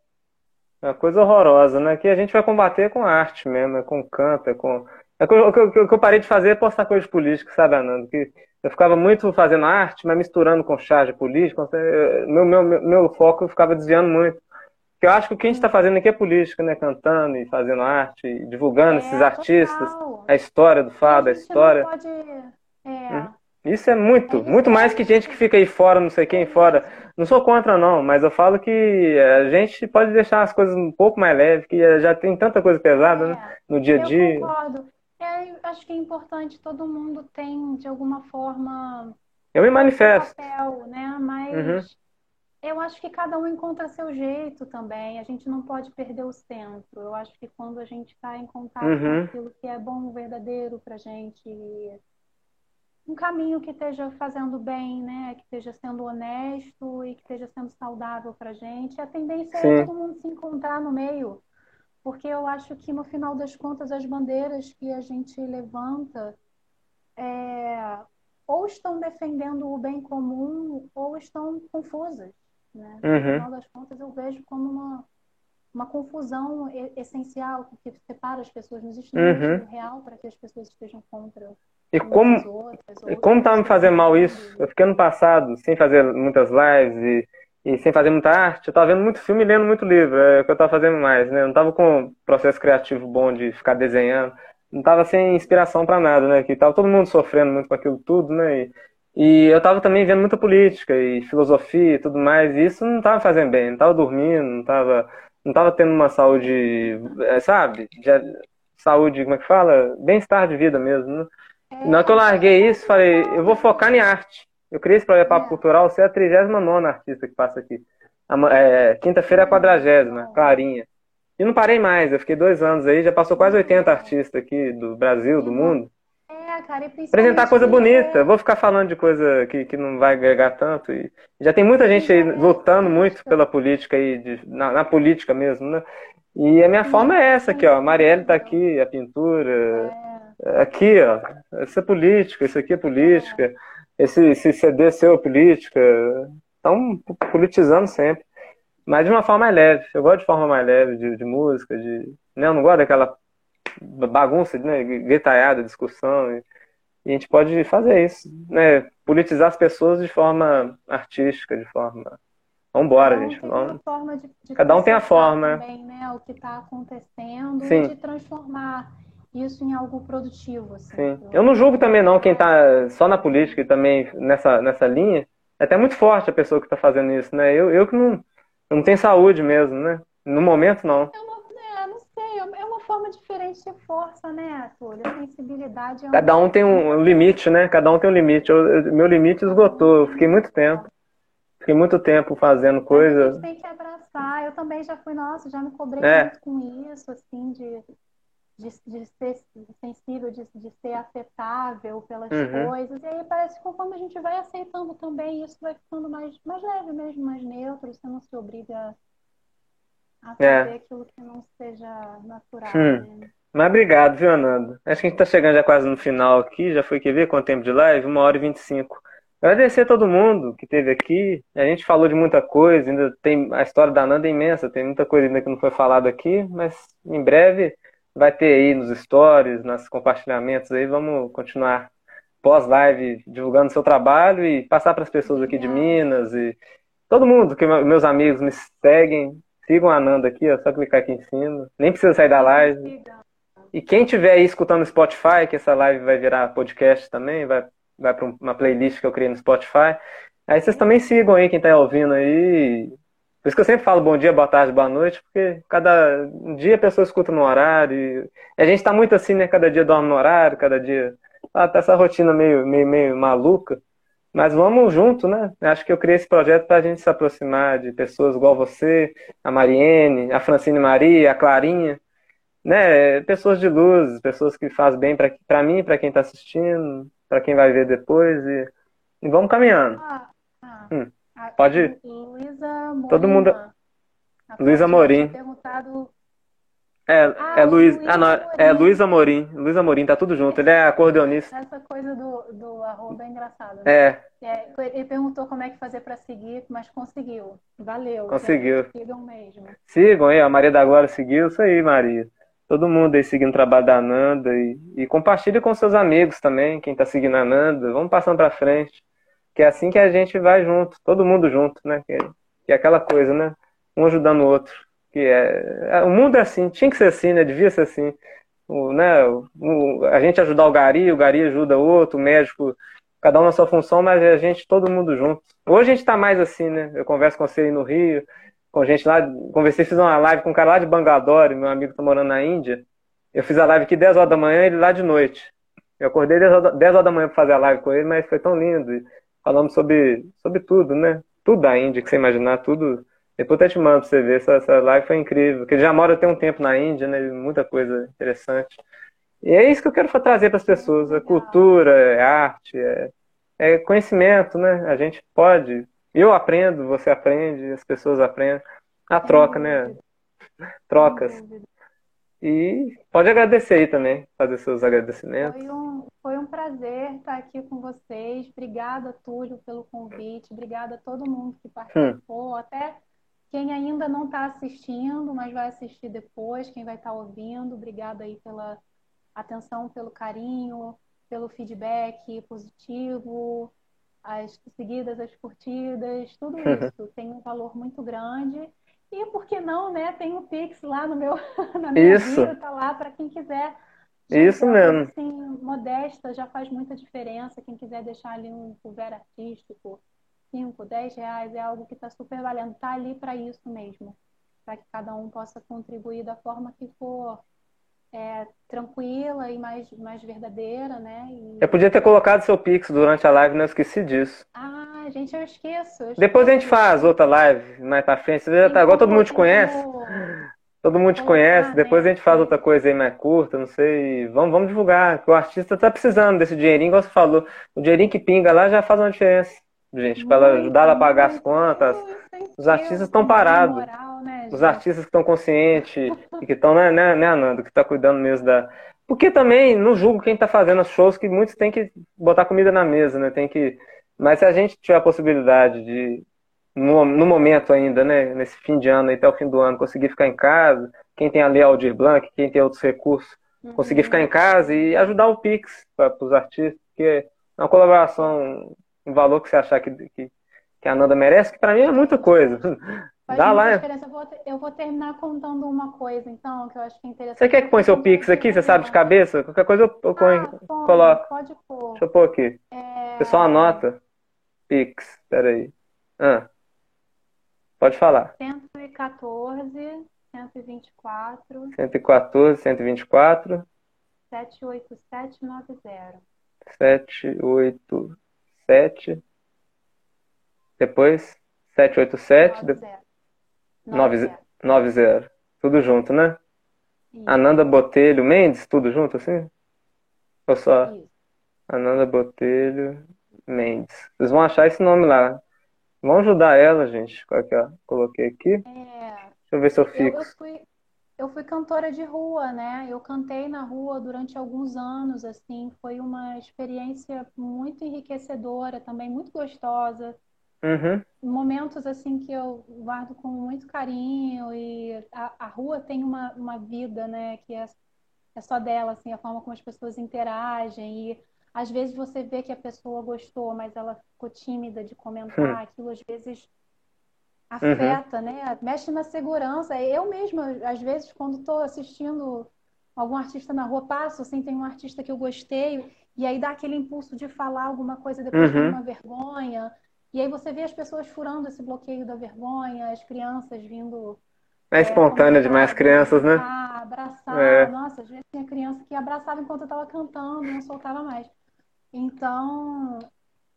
É uma coisa horrorosa, né? Que a gente vai combater com arte mesmo, é com canto, é com. É o que, eu, que eu parei de fazer é postar coisa de política, sabe, Anando? Que eu ficava muito fazendo arte, mas misturando com charge política. Meu, meu, meu, meu foco eu ficava desviando muito. Porque eu acho que o que a gente está fazendo aqui é política, né? Cantando e fazendo arte, divulgando é, esses artistas, total. a história do fado, a, a história. Pode... É. Hum? Isso é muito, é muito mais que gente que fica aí fora, não sei quem fora. Não sou contra, não, mas eu falo que a gente pode deixar as coisas um pouco mais leves, que já tem tanta coisa pesada, né? É, no dia a dia. Eu concordo. É, acho que é importante, todo mundo tem, de alguma forma. Eu me manifesto. Papel, né? Mas uhum. Eu acho que cada um encontra seu jeito também. A gente não pode perder o centro. Eu acho que quando a gente está em contato uhum. com aquilo que é bom, verdadeiro pra gente um caminho que esteja fazendo bem, né? Que esteja sendo honesto e que esteja sendo saudável para a gente. A tendência Sim. é todo mundo se encontrar no meio, porque eu acho que no final das contas as bandeiras que a gente levanta é, ou estão defendendo o bem comum ou estão confusas. Né? Uhum. No final das contas eu vejo como uma, uma confusão essencial que separa as pessoas. Não existe uhum. real para que as pessoas estejam contra e como, e como tá me fazendo mal isso? Eu fiquei ano passado sem fazer muitas lives e, e sem fazer muita arte. Eu tava vendo muito filme e lendo muito livro. É o que eu tava fazendo mais, né? Eu não tava com um processo criativo bom de ficar desenhando. Não tava sem inspiração para nada, né? Que tava todo mundo sofrendo muito com aquilo tudo, né? E, e eu tava também vendo muita política e filosofia e tudo mais. E isso não tava fazendo bem. Não tava dormindo, não tava, não tava tendo uma saúde, é, sabe? De, saúde, como é que fala? Bem-estar de vida mesmo, né? Na hora que eu larguei isso, falei, eu vou focar em arte. Eu criei esse projeto Papo Cultural, você é a 39 artista que passa aqui. É, Quinta-feira é a 40, Clarinha. E não parei mais, eu fiquei dois anos aí, já passou quase 80 artistas aqui do Brasil, do mundo. É, cara, e Apresentar coisa bonita, eu vou ficar falando de coisa que, que não vai agregar tanto. E já tem muita gente aí lutando muito pela política aí, de, na, na política mesmo, né? E a minha forma é essa aqui, ó. A Marielle tá aqui, a pintura. É aqui, ó, isso é política, isso aqui é política, esse, esse CD seu é política. Estão politizando sempre. Mas de uma forma mais leve. Eu gosto de forma mais leve, de, de música, de. Né? Eu não gosto daquela bagunça, né? Discussão. E, e, a gente pode fazer isso, né? Politizar as pessoas de forma artística, de forma. Vambora, gente. Vamos... De, de Cada um tem a forma. Também, né? O que está acontecendo Sim. e de transformar isso em algo produtivo. Assim, Sim. Eu não julgo também não quem está só na política e também nessa, nessa linha. É até muito forte a pessoa que está fazendo isso, né? Eu, eu que não, eu não tenho saúde mesmo, né? No momento, não. É uma, é, é uma forma diferente de força, né, Túlio? Sensibilidade é uma... Cada um tem um limite, né? Cada um tem um limite. Eu, meu limite esgotou. Eu fiquei muito tempo. Fiquei muito tempo fazendo coisas. A gente tem que abraçar. Eu também já fui, nossa, já me cobrei é. muito com isso, assim, de de, de ser sensível, de, de ser afetável pelas uhum. coisas. E aí parece que conforme a gente vai aceitando também, isso vai ficando mais, mais leve mesmo, mais neutro, você não se obriga a fazer é. aquilo que não seja natural. Hum. Né? Mas obrigado, viu, Ananda? Acho que a gente está chegando já quase no final aqui, já foi, quer ver quanto tempo de live? Uma hora e vinte e cinco. Agradecer a todo mundo que esteve aqui. A gente falou de muita coisa, ainda tem a história da Nanda é imensa, tem muita coisa ainda que não foi falado aqui, mas em breve vai ter aí nos stories, nos compartilhamentos aí, vamos continuar pós-live divulgando seu trabalho e passar para as pessoas aqui de Minas e todo mundo que meus amigos me seguem, sigam a Ananda aqui, é só clicar aqui em cima, nem precisa sair da live. E quem tiver aí escutando no Spotify, que essa live vai virar podcast também, vai, vai para uma playlist que eu criei no Spotify. Aí vocês também sigam aí quem está ouvindo aí, por isso que eu sempre falo bom dia, boa tarde, boa noite, porque cada dia a pessoa escuta no horário. E a gente está muito assim, né? Cada dia dorme no horário, cada dia. Ah, tá essa rotina meio, meio, meio maluca. Mas vamos junto, né? Acho que eu criei esse projeto para a gente se aproximar de pessoas igual você, a Mariene, a Francine Maria, a Clarinha, né? Pessoas de luz, pessoas que fazem bem para mim, para quem está assistindo, para quem vai ver depois. E, e vamos caminhando. Ah, ah. Hum. Pode ir. Luísa Morim. Todo mundo. Luísa Morim. Perguntado... É, ah, é Luiz, ah, não, é Luiz Amorim. Luiz Amorim, tá tudo junto. Ele é acordeonista. Essa coisa do, do arroba é engraçada. Né? É. é. Ele perguntou como é que fazer para seguir, mas conseguiu. Valeu. Conseguiu. Sigam mesmo. Sigam aí, a Maria da Glória seguiu. Isso aí, Maria. Todo mundo aí seguindo o trabalho da Nanda e, e compartilhe com seus amigos também, quem tá seguindo a Nanda. Vamos passando para frente que é assim que a gente vai junto, todo mundo junto, né? Que, que é aquela coisa, né? Um ajudando o outro. Que é, é, o mundo é assim, tinha que ser assim, né? Devia ser assim. O, né? O, a gente ajudar o Gari, o Gari ajuda o outro, o médico, cada um na sua função, mas a gente, todo mundo junto. Hoje a gente tá mais assim, né? Eu converso com você aí no Rio, com gente lá, conversei, fiz uma live com um cara lá de Bangalore, meu amigo tá morando na Índia. Eu fiz a live aqui 10 horas da manhã, ele lá de noite. Eu acordei 10 horas, 10 horas da manhã para fazer a live com ele, mas foi tão lindo falamos sobre, sobre tudo, né? Tudo da Índia, que você imaginar, tudo. Depois eu até te mando pra você ver, essa, essa live foi incrível. Porque ele já mora tem um tempo na Índia, né? Muita coisa interessante. E é isso que eu quero trazer para as pessoas. É cultura, é arte, é, é conhecimento, né? A gente pode. Eu aprendo, você aprende, as pessoas aprendem. A troca, né? Trocas. E pode agradecer aí também, fazer seus agradecimentos. Foi um, foi um prazer estar aqui com vocês. Obrigada, Túlio, pelo convite. Obrigada a todo mundo que participou. Hum. Até quem ainda não está assistindo, mas vai assistir depois, quem vai estar tá ouvindo. Obrigada aí pela atenção, pelo carinho, pelo feedback positivo, as seguidas, as curtidas, tudo *laughs* isso tem um valor muito grande. E por que não, né? Tem o Pix lá no meu, *laughs* na minha Isso. vida, tá lá para quem quiser. Isso mesmo. Assim, modesta já faz muita diferença. Quem quiser deixar ali um couvert artístico, 5, 10 reais, é algo que está super valendo. Está ali para isso mesmo. Para que cada um possa contribuir da forma que for é, tranquila e mais, mais verdadeira, né? E... Eu podia ter colocado seu Pix durante a live, não esqueci disso. Ah, gente, eu esqueço. Eu Depois a gente faz outra live mais pra frente. Você já tá, agora todo mundo te conhece. Todo mundo te conhece. Depois a gente faz outra coisa aí mais curta, não sei. Vamos, vamos divulgar, que o artista tá precisando desse dinheirinho, igual você falou. O dinheirinho que pinga lá já faz uma diferença, gente, para ajudar ela a pagar as contas. Os artistas estão parados. Né, Os artistas que estão conscientes e que estão, né, né, né, Ananda, que está cuidando mesmo da. Porque também não julgo quem está fazendo os shows, que muitos têm que botar comida na mesa, né? Tem que. Mas se a gente tiver a possibilidade de, no, no momento ainda, né, nesse fim de ano, até o fim do ano, conseguir ficar em casa, quem tem a Lei Aldir Blanc, quem tem outros recursos, uhum. conseguir ficar em casa e ajudar o Pix para os artistas, porque é uma colaboração, um valor que você achar que, que, que a Nanda merece, que para mim é muita coisa. Faz *laughs* Dá lá. Eu vou, eu vou terminar contando uma coisa, então, que eu acho que é interessante. Você quer que põe seu Pix aqui? Você sabe de cabeça? Qualquer coisa eu, eu ponho, Ah, põe, coloco. pode pôr. Deixa eu pôr aqui. É, O pessoal anota. Pix, peraí. Ah, pode falar. 114, 124, 114, 124, 78790. 787. Depois, 787, de- 90. 90. Tudo junto, né? Isso, Ananda Botelho Mendes, tudo junto assim? Ou só isso. Ananda Botelho Mendes? Vocês vão achar esse nome lá. Vão ajudar ela, gente. Qual que é? Coloquei aqui. Deixa É, eu ver se eu eu, eu fixo. fui, eu fui cantora de rua, né? Eu cantei na rua durante alguns anos, assim, foi uma experiência muito enriquecedora, também muito gostosa. Uhum, Momentos assim que eu guardo com muito carinho e a, a rua tem uma, uma vida, né? Que é, é só dela, assim, a forma como as pessoas interagem e às vezes você vê que a pessoa gostou, mas ela ficou tímida de comentar, aquilo às vezes afeta, né? Mexe na segurança. Eu mesma, às vezes, quando estou assistindo algum artista na rua, passo, assim, tem um artista que eu gostei, e aí dá aquele impulso de falar alguma coisa, depois Uhum. tem uma vergonha. E aí você vê as pessoas furando esse bloqueio da vergonha, as crianças vindo É espontânea comentar, demais, crianças, né? abraçar, abraçar. É. Nossa, às vezes tinha criança que abraçava enquanto eu estava cantando, não soltava mais. Então,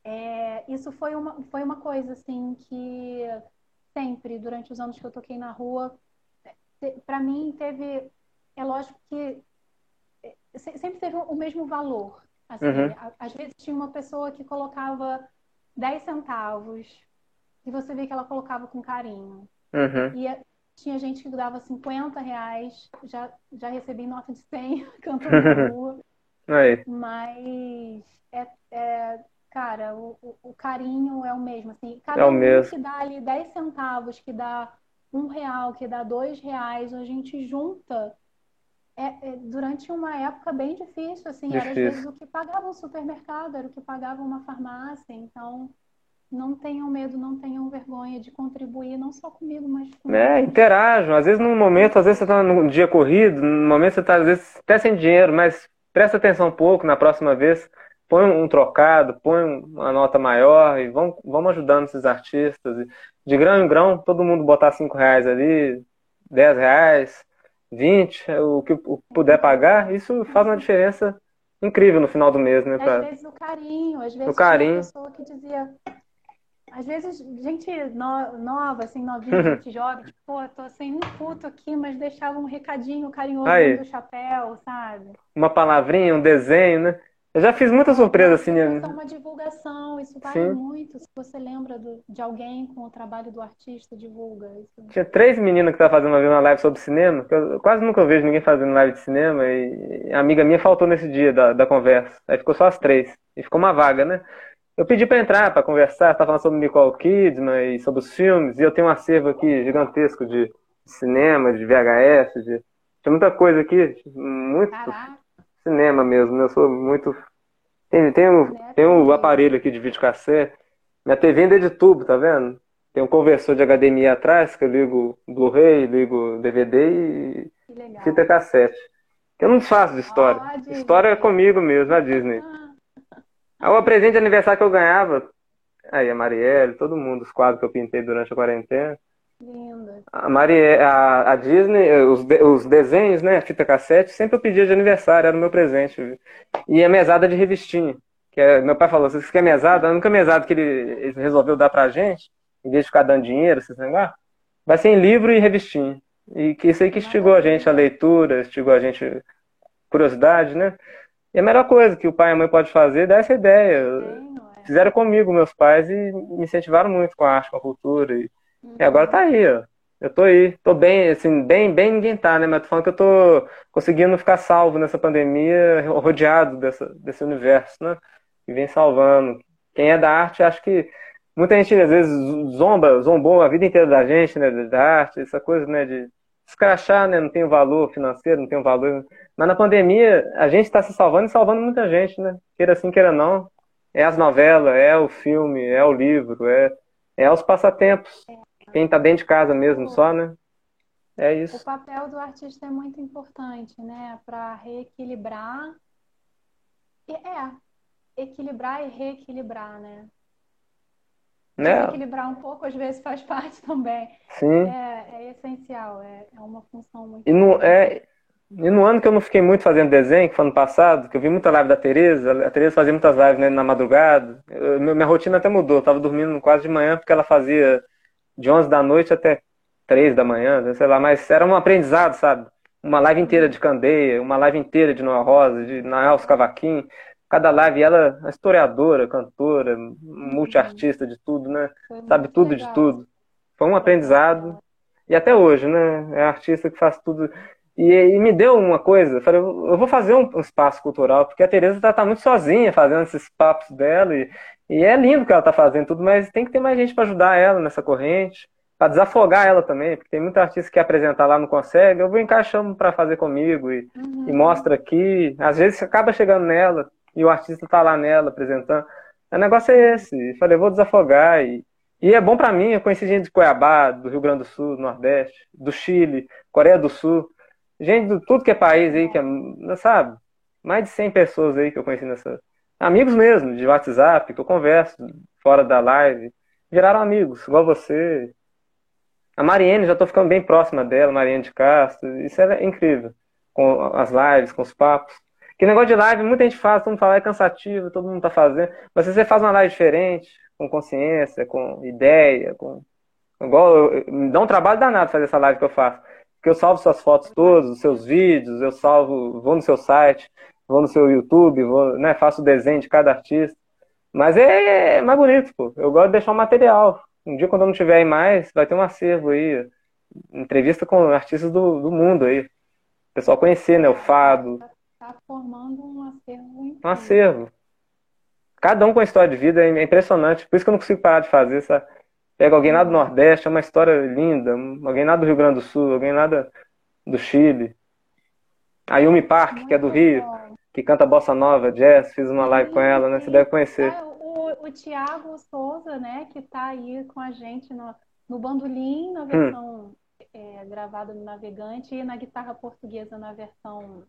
é, isso foi uma, foi uma coisa assim que sempre, durante os anos que eu toquei na rua, para mim teve, é lógico que é, se- sempre teve o mesmo valor. Assim, Uhum. às vezes tinha uma pessoa que colocava 10 centavos e você vê que ela colocava com carinho. Uhum. E eh, tinha gente que dava 50 reais, já, já recebi nota de 100 *laughs* cantando na *laughs* rua. Aí. Mas, é, é, cara, o, o- o carinho é o mesmo. Assim, cada É o um mesmo. que dá ali 10 centavos, que dá um real, que dá dois reais, a gente junta é, é, durante uma época bem difícil, assim, era às Difícil. vezes o que pagava um supermercado, era o que pagava uma farmácia. Então, não tenham medo, não tenham vergonha de contribuir, não só comigo, mas com É, interajam. Às vezes num momento, às vezes você tá num dia corrido, num momento você tá, às vezes, até sem dinheiro, mas presta atenção um pouco na próxima vez. Põe um trocado, põe uma nota maior e vamos, vamos ajudando esses artistas. De grão em grão, todo mundo botar cinco reais ali, dez reais, vinte, o que o que puder pagar, isso faz uma diferença incrível no final do mês, né? Às pra- vezes o carinho, às vezes O carinho. pessoa que dizia. Às vezes, gente no- nova, assim, novinha, *laughs* gente jovem, tipo, pô, tô sem um puto aqui, mas deixava um recadinho carinhoso Aí. do chapéu, sabe? Uma palavrinha, um desenho, né? Eu já fiz muita surpresa assim, né? Isso é uma divulgação, isso vale Sim. muito. Se você lembra do- de alguém com o trabalho do artista, divulga isso. Tinha três meninas que estavam fazendo uma live sobre cinema, que eu quase nunca vejo ninguém fazendo live de cinema, e a amiga minha faltou nesse dia da, da conversa. Aí ficou só as três. E ficou uma vaga, né? Eu pedi pra entrar, pra conversar, tava falando sobre Nicole Kidman e sobre os filmes, e eu tenho um acervo aqui gigantesco de cinema, de VHS, de... Muita coisa aqui, muito Caraca, cinema mesmo, né? Eu sou muito. Tem, tem, um, tem um aparelho aqui de videocassete. Minha TV ainda é de tubo, tá vendo? Tem um conversor de HDMI atrás, que eu ligo Blu-ray, ligo DVD e fita cassete. Eu não faço de história. História é comigo mesmo, na Disney. Ah, o presente de aniversário que eu ganhava, aí a Marielle, todo mundo, os quadros que eu pintei durante a quarentena. Linda. A, Marie, a, a Disney, os, de- os desenhos, né, fita cassete, sempre eu pedia de aniversário, era o meu presente. E a mesada de revistinha. Que é, meu pai falou, você quer mesada? A única mesada que ele, ele resolveu dar pra gente, em vez de ficar dando dinheiro, esses negócios, vai ser em livro e revistinha. E que isso aí que instigou a gente a leitura, instigou a gente a curiosidade, né? E a melhor coisa que o pai e a mãe podem fazer é dar essa ideia. É? Fizeram comigo, meus pais, e me incentivaram muito com a arte, com a cultura. E, e agora tá aí, ó. Eu tô aí, tô bem, assim, bem, bem ninguém tá, né? Mas tô falando que eu tô conseguindo ficar salvo nessa pandemia, rodeado dessa, desse universo, né? E vem salvando. Quem é da arte, acho que muita gente às vezes zomba, zombou a vida inteira da gente, né? Da arte, essa coisa, né? De escrachar, né? Não tem o valor financeiro, não tem o valor. Mas na pandemia, a gente está se salvando e salvando muita gente, né? Queira assim, queira não. É as novelas, é o filme, é o livro, é, é os passatempos Quem tá dentro de casa mesmo, só, né? É isso. O papel do artista é muito importante, né? Para reequilibrar. É, equilibrar e reequilibrar, né? Né? Equilibrar um pouco, às vezes, faz *laughs* parte também. Sim. É, é essencial, é, é uma função muito E no, importante. é, e no ano que eu não fiquei muito fazendo desenho, que foi ano passado, que eu vi muita live da Tereza, a Tereza fazia muitas lives né, na madrugada, eu- minha rotina até mudou, eu tava dormindo quase de manhã, porque ela fazia de 11 da noite até 3 da manhã, sei lá, mas era um aprendizado, sabe? Uma live inteira de Candeia, uma live inteira de Noa Rosa, de Nael Cavaquinho, cada live ela é historiadora, cantora, multiartista de tudo, né? Sabe tudo de legal. tudo. Foi um aprendizado. E até hoje, né? É artista que faz tudo. E, e me deu uma coisa, falei, eu vou fazer um, um espaço cultural, porque a Tereza tá, tá muito sozinha fazendo esses papos dela, e, e é lindo o que ela tá fazendo tudo, mas tem que ter mais gente para ajudar ela nessa corrente, para desafogar ela também, porque tem muita artista que apresentar lá não consegue, eu vou encaixando para fazer comigo e, Uhum. e mostra aqui, às vezes acaba chegando nela e o artista tá lá nela apresentando. O negócio é esse, e falei, eu vou desafogar e e é bom para mim, eu conheci gente de Cuiabá, do Rio Grande do Sul, do Nordeste, do Chile, Coreia do Sul, gente de tudo que é país aí, que é, sabe? Mais de 100 pessoas aí que eu conheci nessa. Amigos mesmo, de WhatsApp, que eu converso fora da live, viraram amigos, igual você. A Mariene, já tô ficando bem próxima dela, Mariene de Castro, isso é incrível, com as lives, com os papos. Que negócio de live, muita gente faz, todo mundo fala, é cansativo, todo mundo tá fazendo, mas se você faz uma live diferente, com consciência, com ideia, com. Igual, eu- me dá um trabalho danado fazer essa live que eu faço. Porque eu salvo suas fotos todas, os seus vídeos, eu salvo, vou no seu site, vou no seu YouTube, vou, né, faço o desenho de cada artista. Mas é, é mais bonito, pô. Eu gosto de deixar um material. Um dia, quando eu não tiver aí mais, vai ter um acervo aí. Entrevista com artistas do, do mundo aí. O pessoal conhecer, né? O Fado. Tá formando um acervo Um incrível. acervo. Cada um com a história de vida é impressionante. Por isso que eu não consigo parar de fazer. Sabe? Pega alguém lá do Nordeste, é uma história linda. Alguém lá do Rio Grande do Sul, alguém lá do Chile. A Yumi Park, que é do Muito Rio. Que canta bossa nova, jazz. Fiz uma live com ela, né? Você deve conhecer. Ah, o, o Tiago Souza, né, que tá aí com a gente no, no bandolim, Hum. na versão é, gravada no Navegante, e na guitarra portuguesa na versão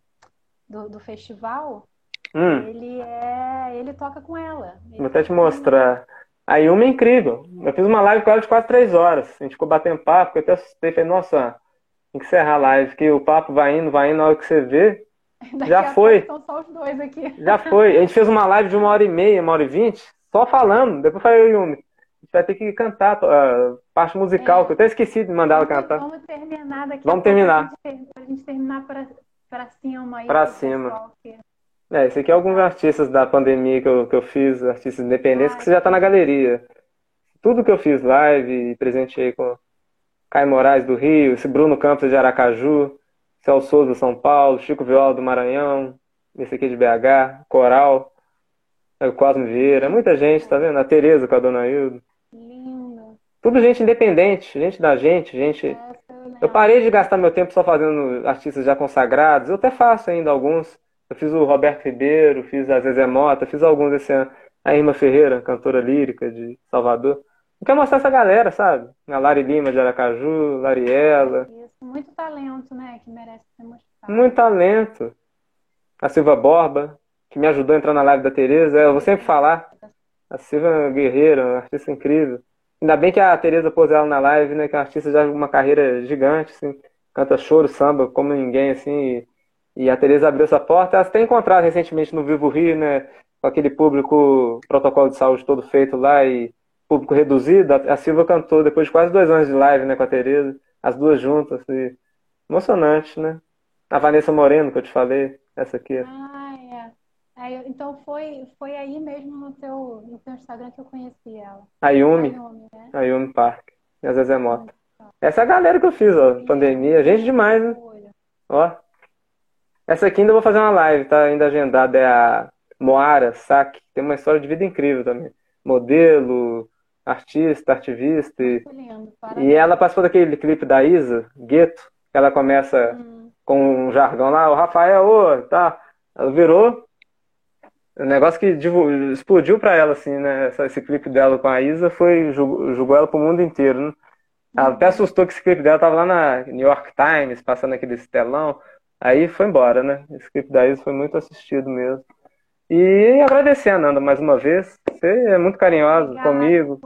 do, do festival, Hum, ele é. ele toca com ela. Ele vou até te mostrar. A Yumi é incrível. Eu fiz uma live com ela de quase três horas. A gente ficou batendo papo, eu até assustei. Falei, nossa, tem que encerrar a live, que o papo vai indo, vai indo, na hora que você vê, Daqui já foi. São só os dois aqui. Já foi. A gente fez uma live de uma hora e meia, uma hora e vinte, só falando. Depois eu falei, Yumi, a gente vai ter que cantar a parte musical, que eu até esqueci de mandar ela cantar. vamos terminar daqui Vamos terminar. Pra gente, ter- pra gente terminar pra, pra cima aí. Pra cima. É, esse aqui é alguns artistas da pandemia que eu, que eu fiz, artistas independentes, que você já tá na galeria. Tudo que eu fiz live, presenteei com Caio Moraes do Rio, esse Bruno Campos de Aracaju, Celso Souza São Paulo, Chico Viola do Maranhão, esse aqui de BH, Coral, é o Cosme Vieira, muita gente, tá vendo? A Tereza com a Dona Hilda. Lindo. Tudo gente independente, gente da gente, gente. Lembro. Eu parei de gastar meu tempo só fazendo artistas já consagrados. Eu até faço ainda alguns. Eu fiz o Roberto Ribeiro, fiz a Zezé Mota, fiz alguns esse ano. A Irma Ferreira, cantora lírica de Salvador. Eu quero mostrar essa galera, sabe? A Lari Lima de Aracaju, Lariela. Muito talento, né? Que merece ser mostrado. Muito talento. A Silva Borba, que me ajudou a entrar na live da Tereza. Eu vou sempre falar. A Silva Guerreira, uma artista incrível. Ainda bem que a Tereza pôs ela na live, né? Que é uma artista já uma carreira gigante, assim. Canta choro, samba, como ninguém, assim. E, e a Tereza abriu essa porta. Ela se tem encontrado recentemente no Vivo Rio, né? Com aquele público, protocolo de saúde todo feito lá e público reduzido. A, a Silva cantou depois de quase dois anos de live, né? Com a Tereza. As duas juntas. E... Emocionante, né? A Vanessa Moreno, que eu te falei. Essa aqui. Ah, é. Aí, então foi, foi aí mesmo no teu, no teu Instagram que eu conheci ela. A Yumi. Naomi, né? A Yumi Park. E a Zezé Mota. Essa é a galera que eu fiz, ó. Pandemia. Gente demais, né? Olha. Ó. Essa aqui ainda vou fazer uma live, tá ainda agendada. É a Moara Sack. Tem uma história de vida incrível também. Modelo, artista, ativista. E, lindo. e ela participou daquele clipe da Isa, Gueto. Que ela começa Hum, com um jargão lá. O Rafael, ô, tá. Ela virou. O negócio que explodiu pra ela, assim, né? Esse clipe dela com a Isa foi, jogou, ela pro mundo inteiro, né? Ela até assustou que esse clipe dela tava lá na New York Times, passando aquele telão. Aí foi embora, né? Esse clipe da Isa foi muito assistido mesmo. E agradecer a Nanda mais uma vez. Você é muito carinhosa comigo,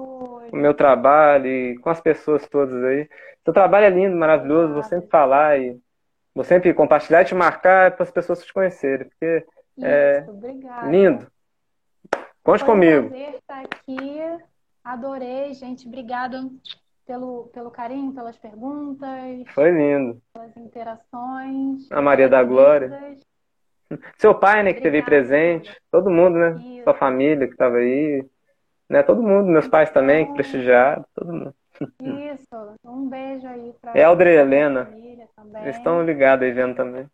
o meu trabalho e com as pessoas todas aí. Seu trabalho é lindo, maravilhoso. Vou sempre falar e vou sempre compartilhar e te marcar para as pessoas te conhecerem, porque é Isso, obrigada. lindo. Conte Foi um comigo. prazer estar aqui. Adorei, gente. Obrigada pelo, pelo carinho, pelas perguntas, Foi lindo. pelas interações. A Maria da Glória. Seu pai, né, que esteve aí Obrigada. presente. Todo mundo, né? Isso. Sua família que estava aí. Né? Todo mundo. Meus pais também, prestigiaram. Todo mundo. Isso. Um beijo aí para Elder e Helena. Eles estão ligados aí vendo também.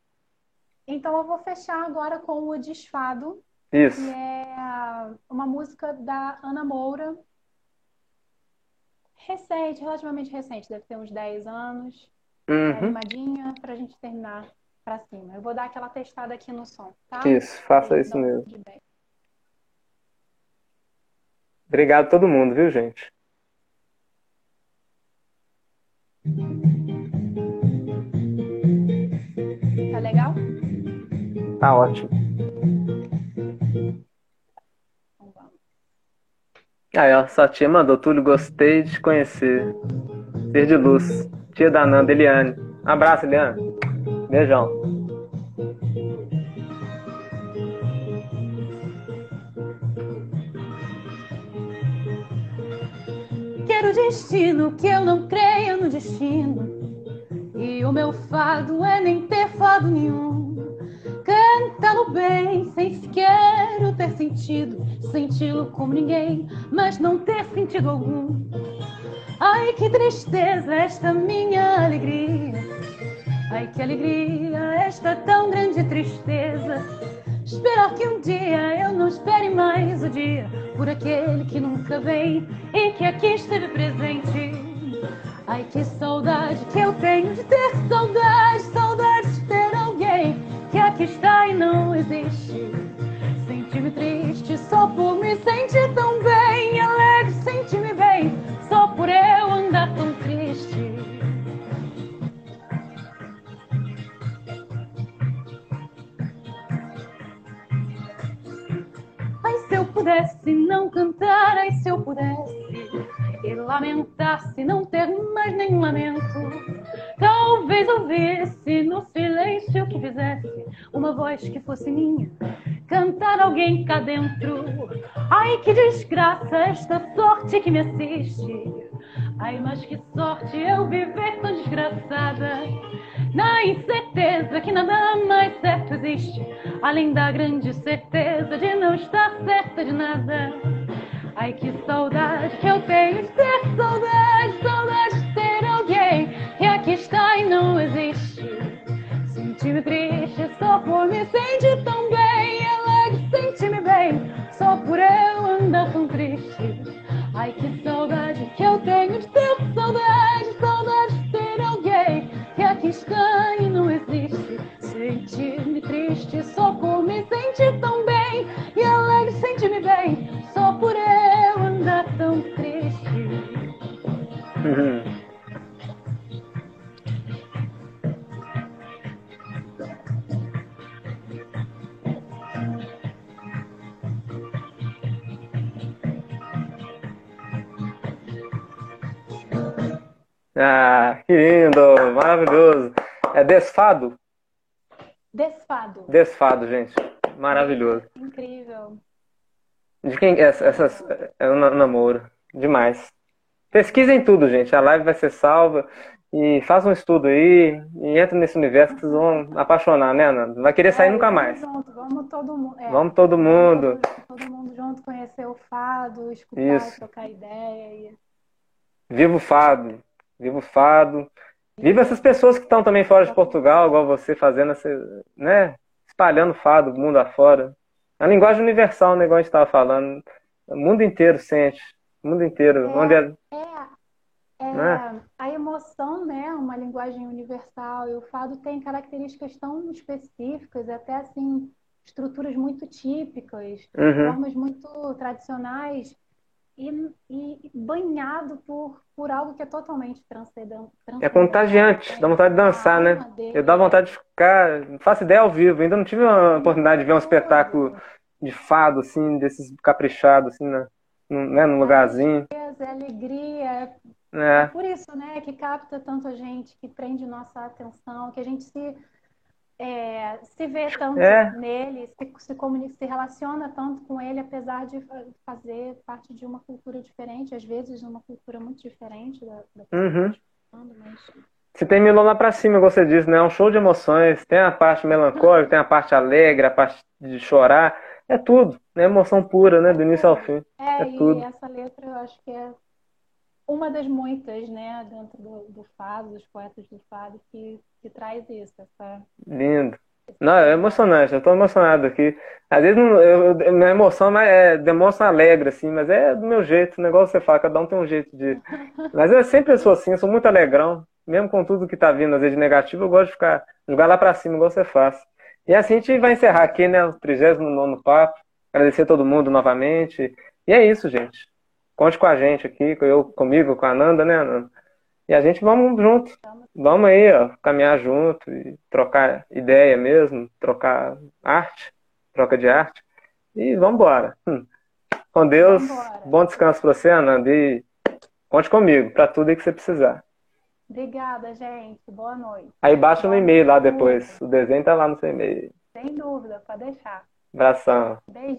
Então eu vou fechar agora com o Desfado, Isso. que é uma música da Ana Moura. Recente, relativamente recente, deve ter uns 10 anos. É Uhum. animadinha pra gente terminar pra cima. Eu vou dar aquela testada aqui no som, tá? Isso, faça isso mesmo. feedback. Obrigado a todo mundo, viu, gente? Tá legal? Tá ótimo. Aí, ó, sua tia mandou, Túlio, gostei de te conhecer. Ser de luz. Tia da Nanda, Eliane. Um abraço, Eliane. Beijão. Quero destino que eu não creia no destino. E o meu fado é nem ter fado nenhum. Cantá-lo bem, sem sequer o ter sentido. Senti-lo como ninguém, mas não ter sentido algum. Ai, que tristeza esta minha alegria. Ai, que alegria esta tão grande tristeza. Esperar que um dia eu não espere mais o dia por aquele que nunca vem e que aqui esteve presente. Ai, que saudade que eu tenho de ter saudade, saudade de ter alguém que aqui está e não existe. Senti-me triste só por me sentir tão bem, alegre, senti-me bem só por eu andar tão triste. Pudesse não cantar, ai, se eu pudesse e lamentar se não ter mais nenhum lamento. Talvez ouvisse no silêncio que fizesse uma voz que fosse minha, cantar alguém cá dentro. Ai, que desgraça esta sorte que me assiste. Ai, mas que sorte eu viver tão desgraçada. Na incerteza que nada mais certo existe, além da grande certeza de não estar certa de nada. Ai, que saudade que eu tenho de ter saudade, saudade de ter alguém que aqui está e não existe. Senti-me triste só por me sentir tão bem, alegre, senti-me bem só por eu andar tão triste. Ai, que saudade Desfado. Gente. Maravilhoso. Incrível. De quem essa- essas é um namoro. Demais. Pesquisem tudo, gente. A live vai ser salva. E façam um estudo aí e entrem nesse universo que vocês vão apaixonar, né, Nanda? Não vai querer sair É, nunca mais. junto, vamos todo mundo. é, Vamos todo mundo. Todo, todo mundo junto conhecer o fado, escutar, Isso. trocar ideia. E... Viva o fado. Viva o fado. Viva essas pessoas que estão também fora de Portugal, igual você, fazendo essa, né? Espalhando fado mundo afora. É a linguagem universal, né, igual a gente estava falando. O mundo inteiro sente. O mundo inteiro. É. Onde é... É, é, Né? a emoção, né, é uma linguagem universal, e o fado tem características tão específicas, até assim, estruturas muito típicas, Uhum. formas muito tradicionais, e, e banhado por, por algo que é totalmente transcendente. É contagiante, dá vontade de dançar, né? Eu dá vontade de ficar. Não faço ideia ao vivo, ainda não tive a oportunidade de ver um espetáculo de fado, assim, desses caprichados, assim, né? Num, né, num lugarzinho. É alegria. É. é por isso, né, que capta tanto a gente, que prende nossa atenção, que a gente se é, se vê tanto é. nele, se, se, comunica, se relaciona tanto com ele, apesar de fazer parte de uma cultura diferente, às vezes uma cultura muito diferente da, da uhum. mas... Se tem Milona pra cima, você disse, né? É um show de emoções. Tem a parte melancólica, tem a parte alegre, a parte de chorar. É tudo, né? Emoção pura, né? Do início ao fim. É, é tudo. e essa letra eu acho que é uma das muitas, né, dentro do, do fado, dos poetas do fado, que, que traz isso. Essa... Lindo. Não, é emocionante, eu tô emocionado aqui. Às vezes eu, eu, minha emoção é, demonstra alegre, assim, mas é do meu jeito, o negócio você fala, cada um tem um jeito de. *laughs* Mas eu sempre sou assim, eu sou muito alegrão, mesmo com tudo que tá vindo, às vezes de negativo, eu gosto de ficar, jogar lá pra cima, igual você faz. E assim a gente vai encerrar aqui, né, o 39 papo, agradecer a todo mundo novamente. E é isso, gente. Conte com a gente aqui, eu comigo, com a Nanda, né, Nanda? E a gente vamos junto. Vamos aí, ó, caminhar junto e trocar ideia mesmo, trocar arte, troca de arte. E vamos embora. Hum. Com Deus, bom descanso para você, Ananda. E conte comigo para tudo aí que você precisar. Obrigada, gente. Boa noite. Aí baixa no e-mail lá depois. O desenho tá lá no seu e-mail. Sem dúvida, pode deixar. Abração. Beijo.